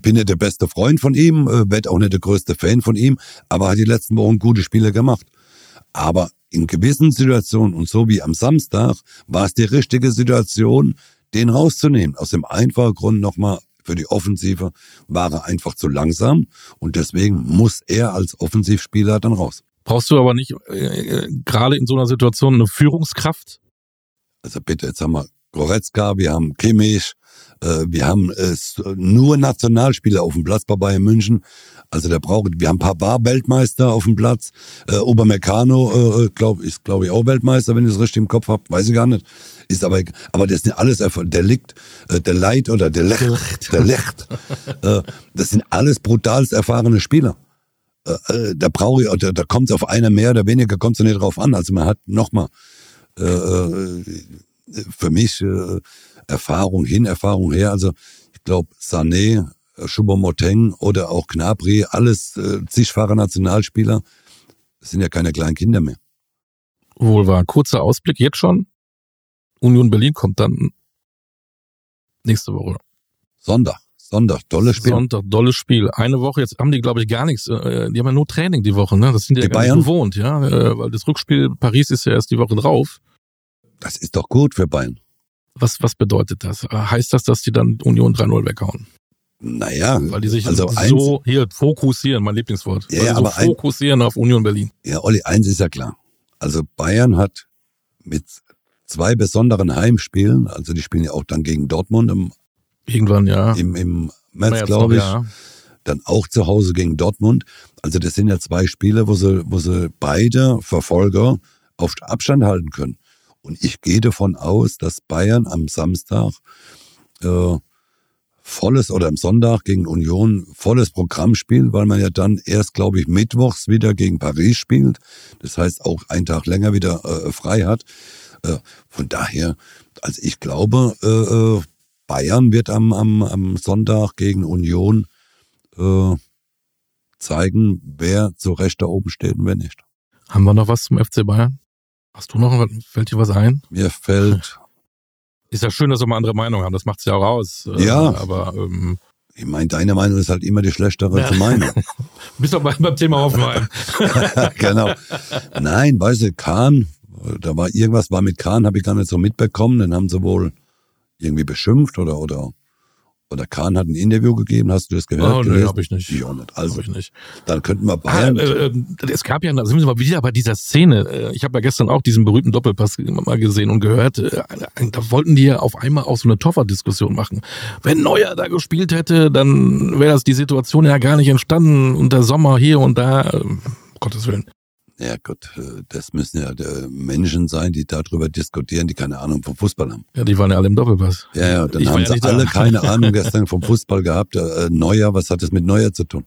bin nicht der beste Freund von ihm, äh, werde auch nicht der größte Fan von ihm, aber hat die letzten Wochen gute Spiele gemacht. Aber in gewissen Situationen und so wie am Samstag war es die richtige Situation, den rauszunehmen. Aus dem einfachen Grund nochmal für die Offensive war er einfach zu langsam und deswegen muss er als Offensivspieler dann raus. Brauchst du aber nicht äh, gerade in so einer Situation eine Führungskraft? Also bitte, jetzt haben wir Goretzka, wir haben Kimmich, äh, wir haben äh, nur Nationalspieler auf dem Platz bei Bayern München. Also der braucht, wir haben ein paar Weltmeister auf dem Platz. Äh, Obermeccano, äh, glaub, ist glaube ich auch Weltmeister, wenn ich es richtig im Kopf habe, weiß ich gar nicht. Ist aber, aber das sind alles der Licht, äh, der Leid oder der Lecht, der Lecht. <laughs> äh, das sind alles brutalst erfahrene Spieler. Äh, äh da brauche ich, da, da kommt es auf einer mehr oder weniger, kommt es nicht drauf an. Also man hat nochmal äh, äh, für mich äh, Erfahrung hin, Erfahrung her. Also ich glaube, Sané, Choupo-Moteng oder auch Gnabry, alles äh, zigfache Nationalspieler, das sind ja keine kleinen Kinder mehr. Wohl war. Kurzer Ausblick jetzt schon. Union Berlin kommt dann nächste Woche. Sonntag. Sonntag, dolles Spiel. Sonntag, dolles Spiel. Eine Woche, jetzt haben die, glaube ich, gar nichts. Äh, die haben ja nur Training die Woche, ne? Das sind die, die ja Bayern? gewohnt, ja. Äh, weil das Rückspiel Paris ist ja erst die Woche drauf. Das ist doch gut für Bayern. Was, was bedeutet das? Äh, heißt das, dass die dann Union 3-0 weghauen? Naja, weil die sich also so hier fokussieren, mein Lieblingswort. Ja, ja, aber so fokussieren ein, auf Union Berlin. Ja, Olli, eins ist ja klar. Also Bayern hat mit zwei besonderen Heimspielen, also die spielen ja auch dann gegen Dortmund im, irgendwann ja im, im März, glaube ich, ja. dann auch zu Hause gegen Dortmund. Also das sind ja zwei Spiele, wo sie, wo sie beide Verfolger auf Abstand halten können. Und ich gehe davon aus, dass Bayern am Samstag äh, volles oder am Sonntag gegen Union volles Programm spielt, weil man ja dann erst, glaube ich, mittwochs wieder gegen Paris spielt. Das heißt auch einen Tag länger wieder äh, frei hat. Äh, von daher, also ich glaube, äh, äh Bayern wird am, am, am Sonntag gegen Union äh, zeigen, wer zu Recht da oben steht und wer nicht. Haben wir noch was zum FC Bayern? Hast du noch, fällt dir was ein? Mir fällt. Ist ja schön, dass wir mal andere Meinung haben, das macht's ja auch aus. Äh, ja. Aber ähm, ich meine, deine Meinung ist halt immer die schlechtere ja. zu meinen. <laughs> Bist doch beim Thema Hoffenheim. <laughs> genau. Nein, weißt du, Kahn, da war irgendwas war mit Kahn, habe ich gar nicht so mitbekommen. Den haben sie wohl irgendwie beschimpft oder oder oder Kahn hat ein Interview gegeben, hast du das gehört? Oh, nee, habe ich nicht. Ich auch nicht. Also, ich nicht. dann könnten wir Bayern. Ah, äh, es gab ja, sind wir mal wieder bei dieser Szene. Äh, ich habe ja gestern auch diesen berühmten Doppelpass mal gesehen und gehört, äh, da wollten die ja auf einmal auch so eine Torwart-Diskussion machen. Wenn Neuer da gespielt hätte, dann wäre das die Situation ja gar nicht entstanden und der Sommer hier und da. Um Gottes Willen. Ja gut, äh, das müssen ja äh, Menschen sein, die darüber diskutieren, die keine Ahnung vom Fußball haben. Ja, die waren ja alle im Doppelpass. Ja, ja, dann ich haben ja sie alle da. keine Ahnung gestern vom Fußball gehabt. Äh, Neuer, was hat das mit Neuer zu tun?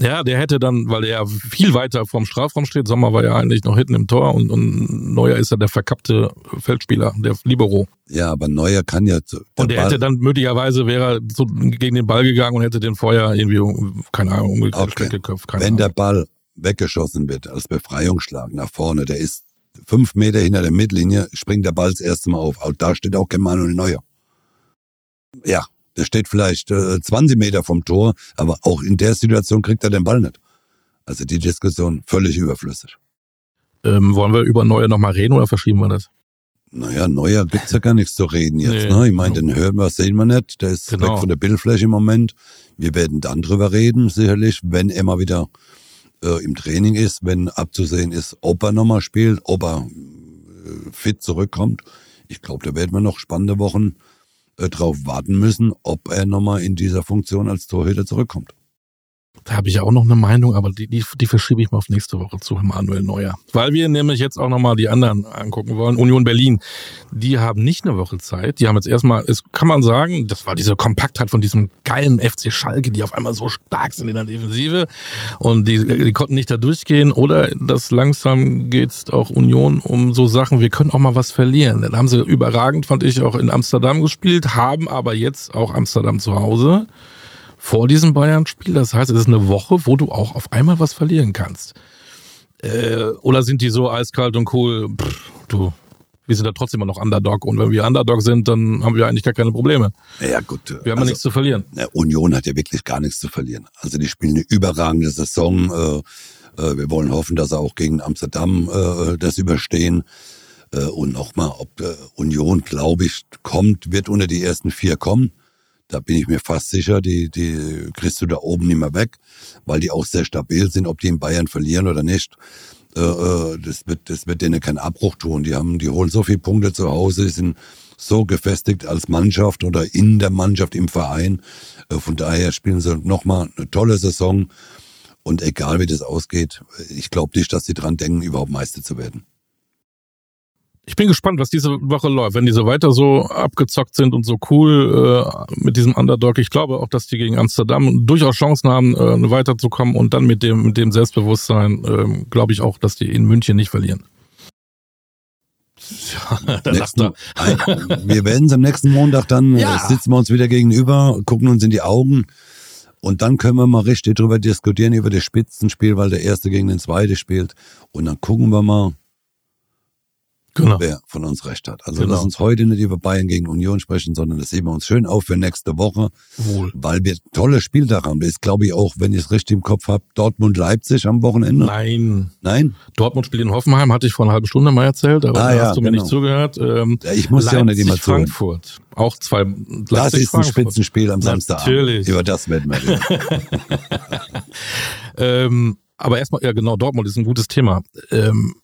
Ja, der hätte dann, weil er viel weiter vom Strafraum steht, Sommer war ja eigentlich noch hinten im Tor und, und Neuer ist ja der verkappte Feldspieler, der Libero. Ja, aber Neuer kann ja. Der und der Ball hätte dann möglicherweise wäre so gegen den Ball gegangen und hätte den vorher irgendwie, keine Ahnung, umgekehrt okay. geköpft. Wenn Ahnung. der Ball weggeschossen wird als Befreiungsschlag nach vorne, der ist fünf Meter hinter der Mittellinie, springt der Ball das erste Mal auf. Auch da steht auch kein Manuel Neuer. Ja, der steht vielleicht äh, 20 Meter vom Tor, aber auch in der Situation kriegt er den Ball nicht. Also die Diskussion völlig überflüssig. Ähm, wollen wir über Neuer nochmal reden oder verschieben wir das? Naja, Neuer gibt's ja gar nichts zu reden jetzt. Nee, ne? Ich meine, den hören wir, sehen wir nicht. Der ist genau. weg von der Bildfläche im Moment. Wir werden dann drüber reden, sicherlich, wenn er mal wieder äh, im Training ist, wenn abzusehen ist, ob er nochmal spielt, ob er äh, fit zurückkommt. Ich glaube, da werden wir noch spannende Wochen äh, drauf warten müssen, ob er nochmal in dieser Funktion als Torhüter zurückkommt. Da habe ich auch noch eine Meinung, aber die, die, die verschiebe ich mal auf nächste Woche zu Manuel Neuer. Weil wir nämlich jetzt auch nochmal die anderen angucken wollen. Union Berlin, die haben nicht eine Woche Zeit. Die haben jetzt erstmal, es kann man sagen, das war diese Kompaktheit von diesem geilen FC Schalke, die auf einmal so stark sind in der Defensive und die, die konnten nicht da durchgehen. Oder das langsam geht's auch Union um so Sachen, wir können auch mal was verlieren. Dann haben sie überragend, fand ich, auch in Amsterdam gespielt, haben aber jetzt auch Amsterdam zu Hause vor diesem Bayern-Spiel. Das heißt, es ist eine Woche, wo du auch auf einmal was verlieren kannst. Äh, oder sind die so eiskalt und cool? Pff, du, wir sind da trotzdem immer noch Underdog. Und wenn wir Underdog sind, dann haben wir eigentlich gar keine Probleme. Ja, gut. Wir haben also, ja nichts zu verlieren. Union hat ja wirklich gar nichts zu verlieren. Also die spielen eine überragende Saison. Äh, äh, wir wollen hoffen, dass sie auch gegen Amsterdam äh, das überstehen. Und nochmal, ob Union, glaube ich, kommt, wird unter die ersten vier kommen. Da bin ich mir fast sicher, die, die kriegst du da oben nicht mehr weg, weil die auch sehr stabil sind, ob die in Bayern verlieren oder nicht. Äh, äh, das wird, das wird denen keinen Abbruch tun. Die haben, die holen so viele Punkte zu Hause, sind so gefestigt als Mannschaft oder in der Mannschaft im Verein. Äh, von daher spielen sie nochmal eine tolle Saison. Und egal wie das ausgeht, ich glaube nicht, dass sie dran denken, überhaupt Meister zu werden ich bin gespannt, was diese Woche läuft. Wenn die so weiter so abgezockt sind und so cool äh, mit diesem Underdog, ich glaube auch, dass die gegen Amsterdam durchaus Chancen haben, äh, weiterzukommen und dann mit dem, mit dem Selbstbewusstsein, äh, glaube ich auch, dass die in München nicht verlieren. <laughs> Ja, nächsten, wir werden es am nächsten Montag dann, ja. Äh, sitzen wir uns wieder gegenüber, gucken uns in die Augen und dann können wir mal richtig drüber diskutieren, über das Spitzenspiel, weil der Erste gegen den Zweite spielt. Und dann gucken wir mal, genau. wer von uns recht hat. Also genau. lass uns heute nicht über Bayern gegen Union sprechen, sondern das sehen wir uns schön auf für nächste Woche, Wohl. weil wir tolle Spieltag haben. Das ist, glaube ich, auch, wenn ich es richtig im Kopf habe, Dortmund-Leipzig am Wochenende. Nein. Nein? Dortmund spielt in Hoffenheim, hatte ich vor einer halben Stunde mal erzählt, aber ah, ja, hast du mir genau. nicht zugehört. Ähm, ja, ich muss ja auch nicht immer zuhören. Frankfurt. Auch zwei Leipzig, Das ist ein Spitzenspiel am Samstag. Natürlich. Über das werden wir reden. <laughs> ähm, aber erstmal, ja genau, Dortmund ist ein gutes Thema. Ähm,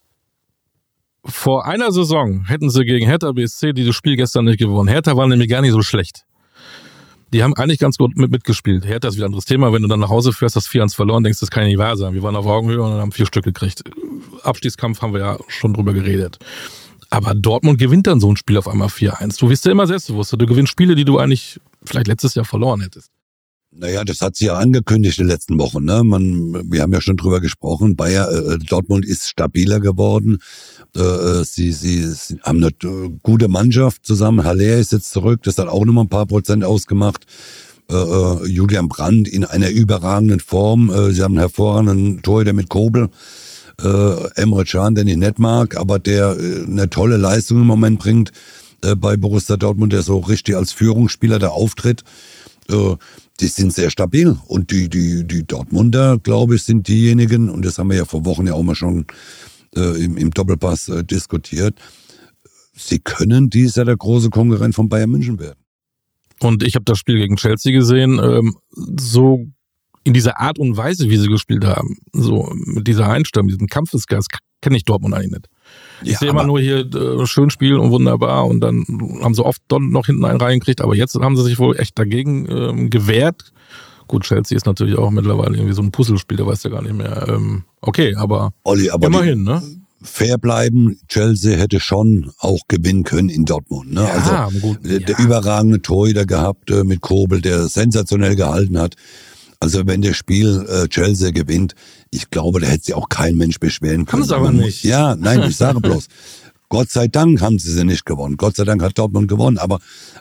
vor einer Saison hätten sie gegen Hertha BSC dieses Spiel gestern nicht gewonnen. Hertha war nämlich gar nicht so schlecht. Die haben eigentlich ganz gut mit, mitgespielt. Hertha ist wieder ein anderes Thema. Wenn du dann nach Hause fährst, hast 4-1 verloren, denkst, das kann ja nicht wahr sein. Wir waren auf Augenhöhe und haben vier Stück gekriegt. Abstiegskampf haben wir ja schon drüber geredet. Aber Dortmund gewinnt dann so ein Spiel auf einmal 4-1. Du wirst ja immer selbstbewusster. Du gewinnst Spiele, die du eigentlich vielleicht letztes Jahr verloren hättest. Naja, das hat sie ja angekündigt in den letzten Wochen. Ne? Man, wir haben ja schon drüber gesprochen. Bayer, äh, Dortmund ist stabiler geworden. Äh, sie, sie, sie haben eine äh, gute Mannschaft zusammen. Haller ist jetzt zurück. Das hat auch nochmal ein paar Prozent ausgemacht. Äh, äh, Julian Brandt in einer überragenden Form. Äh, sie haben einen hervorragenden Torhüter mit Kobel. Äh, Emre Can, den ich nicht mag, aber der eine tolle Leistung im Moment bringt bei Borussia Dortmund, der so richtig als Führungsspieler da auftritt. Die sind sehr stabil. Und die, die, die Dortmunder, glaube ich, sind diejenigen, und das haben wir ja vor Wochen ja auch mal schon äh, im, im Doppelpass äh, diskutiert, sie können dies ja der große Konkurrent von Bayern München werden. Und ich habe das Spiel gegen Chelsea gesehen, ähm, so in dieser Art und Weise, wie sie gespielt haben, so mit dieser Einstellung, diesem Kampfesgeist, kenne ich Dortmund eigentlich nicht. Ich ja, sehe immer nur hier äh, schön spielen und wunderbar und dann haben sie oft noch hinten einen reingekriegt, aber jetzt haben sie sich wohl echt dagegen ähm, gewehrt. Gut, Chelsea ist natürlich auch mittlerweile irgendwie so ein Puzzlespiel, der weiß ja gar nicht mehr. Ähm, okay, aber, Olli, aber immerhin, ne? Fair bleiben, Chelsea hätte schon auch gewinnen können in Dortmund. Ne? Ja, also gut, der, der ja. überragende Torhüter gehabt äh, mit Kobel, der sensationell gehalten hat. Also wenn das Spiel äh, Chelsea gewinnt, ich glaube, da hätte sich auch kein Mensch beschweren können. Haben sie aber nicht. Ja, nein, ich sage <laughs> bloß. Gott sei Dank haben sie sie nicht gewonnen. Gott sei Dank hat Dortmund gewonnen. Aber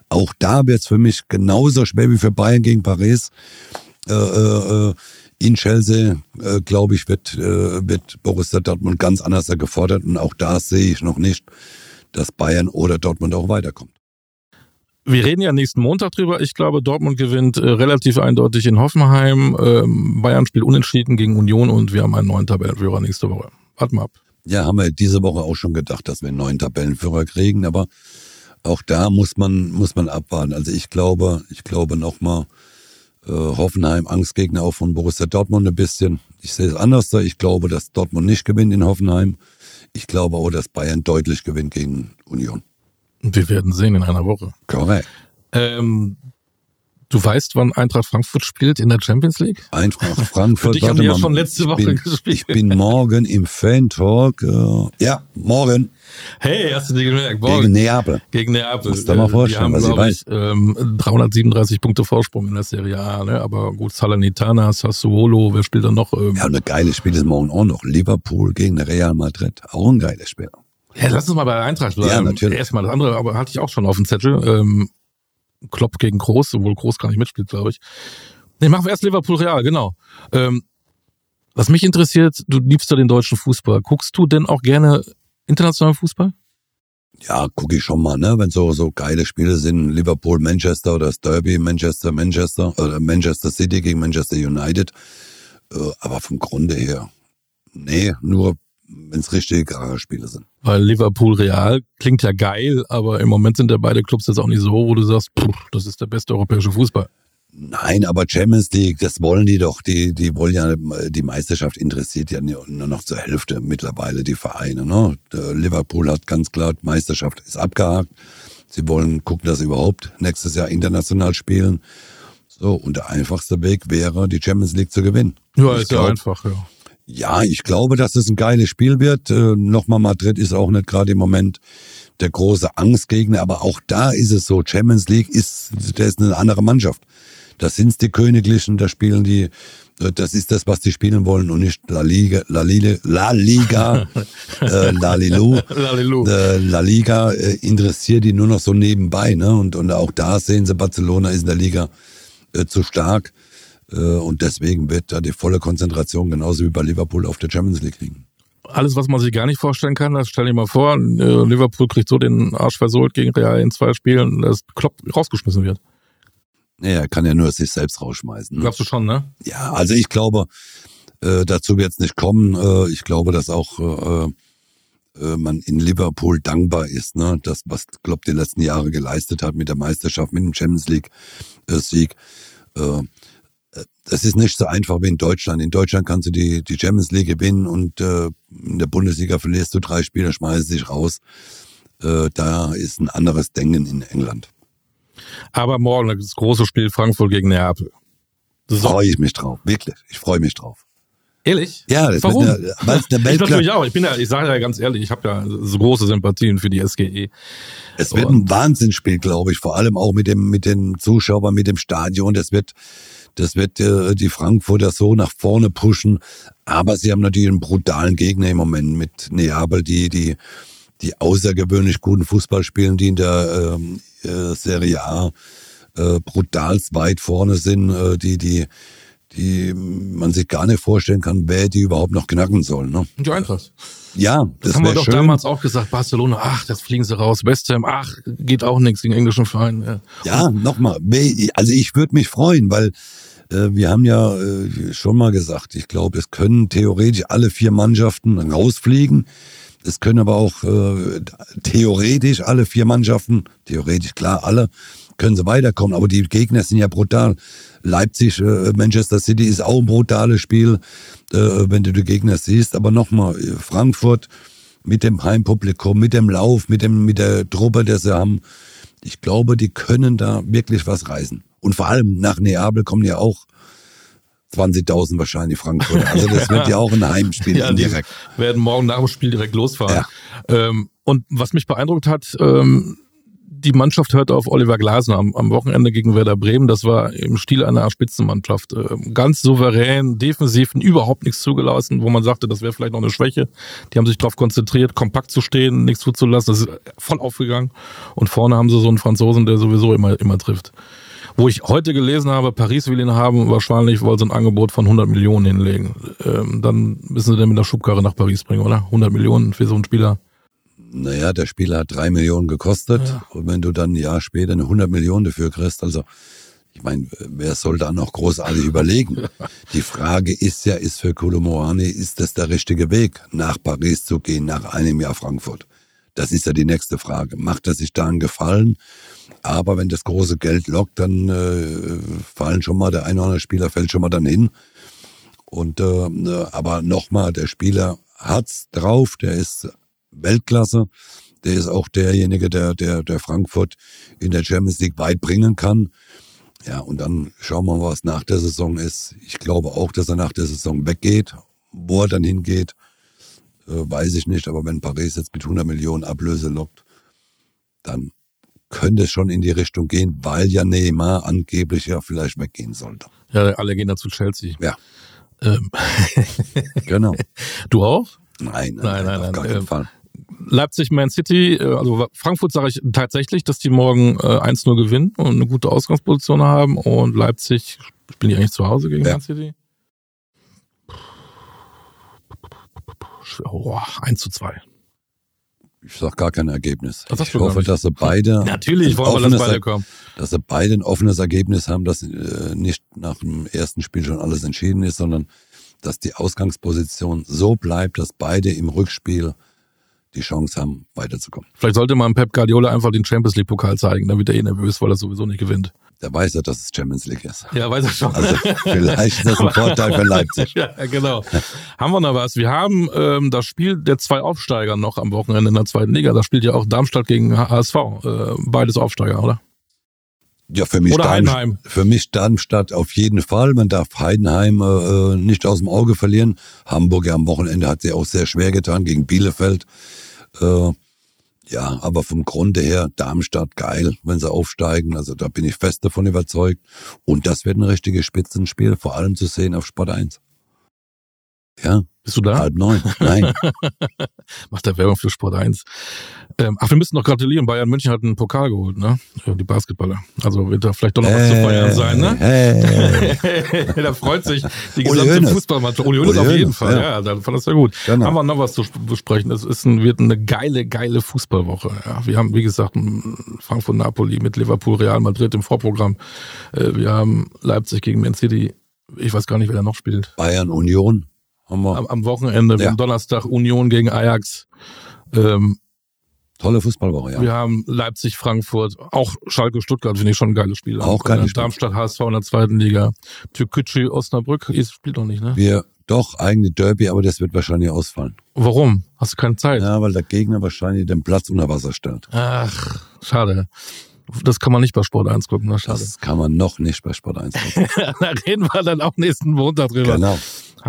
auch da wird es für mich genauso schwer wie für Bayern gegen Paris. Äh, äh, in Chelsea, äh, glaube ich, wird, äh, wird Borussia Dortmund ganz anders gefordert. Und auch da sehe ich noch nicht, dass Bayern oder Dortmund auch weiterkommt. Wir reden ja nächsten Montag drüber. Ich glaube, Dortmund gewinnt äh, relativ eindeutig in Hoffenheim. Ähm, Bayern spielt unentschieden gegen Union und wir haben einen neuen Tabellenführer nächste Woche. Warte mal ab. Ja, haben wir diese Woche auch schon gedacht, dass wir einen neuen Tabellenführer kriegen, aber auch da muss man, muss man abwarten. Also ich glaube, ich glaube nochmal, äh, Hoffenheim, Angstgegner auch von Borussia Dortmund ein bisschen. Ich sehe es anders. Ich glaube, dass Dortmund nicht gewinnt in Hoffenheim. Ich glaube auch, dass Bayern deutlich gewinnt gegen Union. Wir werden sehen in einer Woche. Korrekt. Ähm, du weißt, wann Eintracht Frankfurt spielt in der Champions League? Eintracht <laughs> Frankfurt. Für dich haben die ja schon letzte Woche bin, gespielt. Ich bin morgen im Fan-Talk. Äh, ja, morgen. Hey, hast du dir gemerkt? Morgen. Gegen Neapel. Gegen Neapel. Musst du mal vorstellen, haben, was ich weiß. Ich, ähm, 337 Punkte Vorsprung in der Serie A. Ne? Aber gut, Salernitana, Sassuolo, wer spielt da noch? Ähm, ja, ein geiles Spiel ist morgen auch noch. Liverpool gegen Real Madrid. Auch ein geiles Spiel. Ja, lass uns mal bei Eintracht bleiben. Ja, natürlich. Erstmal das andere, aber hatte ich auch schon auf dem Zettel. Ähm, Klopp gegen Groß, obwohl Groß gar nicht mitspielt, glaube ich. Nee, machen wir erst Liverpool Real, genau. Ähm, was mich interessiert, du liebst ja den deutschen Fußball. Guckst du denn auch gerne internationalen Fußball? Ja, gucke ich schon mal, ne? Wenn so so geile Spiele sind, Liverpool, Manchester oder das Derby, Manchester, Manchester oder Manchester City gegen Manchester United. Äh, aber vom Grunde her, nee, nur wenn es richtige Spiele sind. Weil Liverpool Real klingt ja geil, aber im Moment sind ja beide Clubs jetzt auch nicht so, wo du sagst, pff, das ist der beste europäische Fußball. Nein, aber Champions League, das wollen die doch. Die, die wollen ja, die Meisterschaft interessiert ja nur noch zur Hälfte mittlerweile die Vereine. Ne? Liverpool hat ganz klar, Meisterschaft ist abgehakt. Sie wollen gucken, dass sie überhaupt nächstes Jahr international spielen. So, und der einfachste Weg wäre, die Champions League zu gewinnen. Ja, ich ist glaub, ja einfach, ja. Ja, ich glaube, dass es ein geiles Spiel wird. Äh, Nochmal Madrid ist auch nicht gerade im Moment der große Angstgegner, aber auch da ist es so. Champions League ist, der ist eine andere Mannschaft. Das sind die Königlichen, da spielen die, äh, das ist das, was die spielen wollen und nicht La Liga, La Liga, La Liga, <laughs> äh, La Lilu. Äh, La Liga äh, interessiert die nur noch so nebenbei, ne? Und, und auch da sehen sie, Barcelona ist in der Liga äh, zu stark. Äh, und deswegen wird da die volle Konzentration genauso wie bei Liverpool auf der Champions League liegen. Alles, was man sich gar nicht vorstellen kann, das stell dir mal vor, äh, Liverpool kriegt so den Arsch versohlt gegen Real in zwei Spielen, dass Klopp rausgeschmissen wird. Naja, er kann ja nur sich selbst rausschmeißen. Ne? Glaubst du schon, ne? Ja, also ich glaube, äh, dazu wird es nicht kommen. Äh, ich glaube, dass auch äh, man in Liverpool dankbar ist, ne? Das, was Klopp die letzten Jahre geleistet hat mit der Meisterschaft, mit dem Champions League-Sieg. Äh, das ist nicht so einfach wie in Deutschland. In Deutschland kannst du die, die Champions League gewinnen und äh, in der Bundesliga verlierst du drei Spiele, schmeißt dich raus. Äh, da ist ein anderes Denken in England. Aber morgen das große Spiel Frankfurt gegen Neapel. Freue ich mich drauf, wirklich. Ich freue mich drauf. Ehrlich? Ja, das Warum? Eine, eine ich natürlich auch. Ich bin ja, ich sage ja ganz ehrlich, ich habe ja so große Sympathien für die SGE. Es wird ein Wahnsinnsspiel, glaube ich. Vor allem auch mit dem, mit den Zuschauern, mit dem Stadion. Das wird, das wird äh, die Frankfurter so nach vorne pushen. Aber sie haben natürlich einen brutalen Gegner im Moment mit Neapel, die, die, die außergewöhnlich guten Fußball spielen, die in der ähm, äh, Serie A äh, brutal weit vorne sind, äh, die, die, die man sich gar nicht vorstellen kann, wer die überhaupt noch knacken soll. Ne? Die Eintracht. Ja, das, das haben wir doch schön. damals auch gesagt, Barcelona, ach, das fliegen sie raus, West Ham, ach, geht auch nichts gegen englischen Verein. Ja, ja nochmal, also ich würde mich freuen, weil wir haben ja äh, schon mal gesagt, ich glaube, es können theoretisch alle vier Mannschaften rausfliegen. Es können aber auch äh, theoretisch alle vier Mannschaften, theoretisch klar alle, können sie weiterkommen. Aber die Gegner sind ja brutal. Leipzig, äh, Manchester City ist auch ein brutales Spiel, äh, wenn du die Gegner siehst. Aber nochmal, äh, Frankfurt mit dem Heimpublikum, mit dem Lauf, mit, dem, mit der Truppe, der sie haben. Ich glaube, die können da wirklich was reißen. Und vor allem nach Neapel kommen ja auch 20.000 wahrscheinlich Frankfurt. Also das <laughs> wird ja auch ein Heimspiel ja, direkt. Werden morgen nach dem Spiel direkt losfahren. Ja. Ähm, und was mich beeindruckt hat, ähm, die Mannschaft hört auf Oliver Glasner am, am, Wochenende gegen Werder Bremen. Das war im Stil einer Spitzenmannschaft. Ähm, ganz souverän, defensiv, überhaupt nichts zugelassen, wo man sagte, das wäre vielleicht noch eine Schwäche. Die haben sich darauf konzentriert, kompakt zu stehen, nichts zuzulassen. Das ist voll aufgegangen. Und vorne haben sie so einen Franzosen, der sowieso immer, immer trifft. Wo ich heute gelesen habe, Paris will ihn haben, wahrscheinlich wollen sie ein Angebot von 100 Millionen hinlegen. Ähm, dann müssen sie den mit der Schubkarre nach Paris bringen, oder? 100 Millionen für so einen Spieler. Naja, der Spieler hat drei Millionen gekostet. Ja. Und wenn du dann ein Jahr später eine 100 Millionen dafür kriegst, also ich meine, wer soll da noch großartig <laughs> überlegen? Die Frage ist ja, ist für Kolomoani, ist das der richtige Weg, nach Paris zu gehen, nach einem Jahr Frankfurt? Das ist ja die nächste Frage. Macht er sich da einen Gefallen? Aber wenn das große Geld lockt, dann äh, fallen schon mal, der eine oder andere Spieler fällt schon mal dann hin. Und äh, aber nochmal, der Spieler hat's drauf, der ist Weltklasse. Der ist auch derjenige, der, der, der Frankfurt in der Champions League weit bringen kann. Ja, und dann schauen wir mal, was nach der Saison ist. Ich glaube auch, dass er nach der Saison weggeht. Wo er dann hingeht, äh, weiß ich nicht. Aber wenn Paris jetzt mit 100 Millionen Ablöse lockt, dann könnte es schon in die Richtung gehen, weil ja Neymar angeblich ja vielleicht weggehen sollte. Ja, alle gehen da zu Chelsea. Ja. Ähm. <laughs> genau. Du auch? Nein, nein, nein, nein, nein, auf gar keinen ähm, Fall. Leipzig, Man City, äh, also Frankfurt sage ich tatsächlich, dass die morgen 1-0 äh, gewinnen und eine gute Ausgangsposition haben und Leipzig spielen die eigentlich zu Hause gegen ja. Man City? Oh, 1 zu 2. Ich sag gar kein Ergebnis. Das ich hoffe, dass sie beide, Natürlich wollen wir, dass beide kommen. dass sie beide ein offenes Ergebnis haben, dass äh, nicht nach dem ersten Spiel schon alles entschieden ist, sondern dass die Ausgangsposition so bleibt, dass beide im Rückspiel die Chance haben, weiterzukommen. Vielleicht sollte man Pep Guardiola einfach den Champions League Pokal zeigen, dann wird er eh nervös, weil er sowieso nicht gewinnt. Der weiß ja, dass es Champions League ist. Ja, weiß er schon. Also vielleicht ist das ein Vorteil für Leipzig. <laughs> Ja, genau. haben wir noch was? Wir haben ähm, das Spiel der zwei Aufsteiger noch am Wochenende in der zweiten Liga. Da spielt ja auch Darmstadt gegen HSV. Äh, beides Aufsteiger, oder? Ja, für mich, Oder Heidenheim. für mich Darmstadt auf jeden Fall. Man darf Heidenheim äh, nicht aus dem Auge verlieren. Hamburg ja am Wochenende hat sie auch sehr schwer getan gegen Bielefeld. Äh, ja, aber vom Grunde her Darmstadt geil, wenn sie aufsteigen. Also da bin ich fest davon überzeugt. Und das wird ein richtiges Spitzenspiel, vor allem zu sehen auf Sport 1. Ja, Bist du da? halb neun. Nein, <laughs> Macht der Werbung für Sport 1. Ähm, ach, wir müssen noch gratulieren. Bayern München hat einen Pokal geholt, ne? Die Basketballer. Also wird da vielleicht doch noch was zu feiern sein, ne? Hey. <laughs> da freut sich die gesamte. Fußballmannschaft. Uli Hoeneß auf jeden Fall, ja, ja. dann fand das ja gut. Genau. Haben wir noch was zu sp- besprechen. Es ist ein, wird eine geile, geile Fußballwoche. Ja, wir haben, wie gesagt, Frankfurt Napoli mit Liverpool, Real Madrid im Vorprogramm. Äh, Wir haben Leipzig gegen Man City. Ich weiß gar nicht, wer da noch spielt. Bayern Union haben wir. Am, am Wochenende, Ja. am Donnerstag Union gegen Ajax. Ähm, Tolle Fußballwoche, ja. Wir haben Leipzig, Frankfurt, auch Schalke, Stuttgart finde ich schon ein geiles Spiel. Auch geiles Spiel. Darmstadt, HSV in der zweiten Liga. Türkgücü, Osnabrück, ist, spielt doch nicht, ne? Wir doch eigentlich Derby, aber das wird wahrscheinlich ausfallen. Warum? Hast du keine Zeit? Ja, weil der Gegner wahrscheinlich den Platz unter Wasser stellt. Ach, schade. Das kann man nicht bei Sport 1 gucken, ne? Schade. Das kann man noch nicht bei Sport 1 gucken. <laughs> da reden wir dann auch nächsten Montag drüber. genau.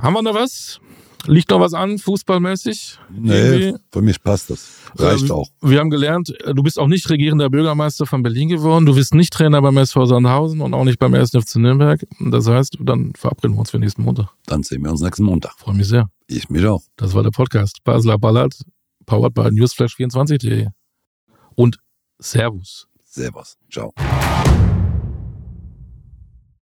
Haben wir noch was? Liegt noch was an, fußballmäßig? Nee, Irgendwie? für mich passt das. Reicht Äh, auch. Wir haben gelernt, äh, du bist auch nicht regierender Bürgermeister von Berlin geworden, du bist nicht Trainer beim SV Sandhausen und auch nicht beim 1. FC Nürnberg. Das heißt, dann verabreden wir uns für nächsten Montag. Dann sehen wir uns nächsten Montag. Freue mich sehr. Ich mich auch. Das war der Podcast. Basler Ballard, powered by newsflash24.de. Und Servus. Servus. Ciao.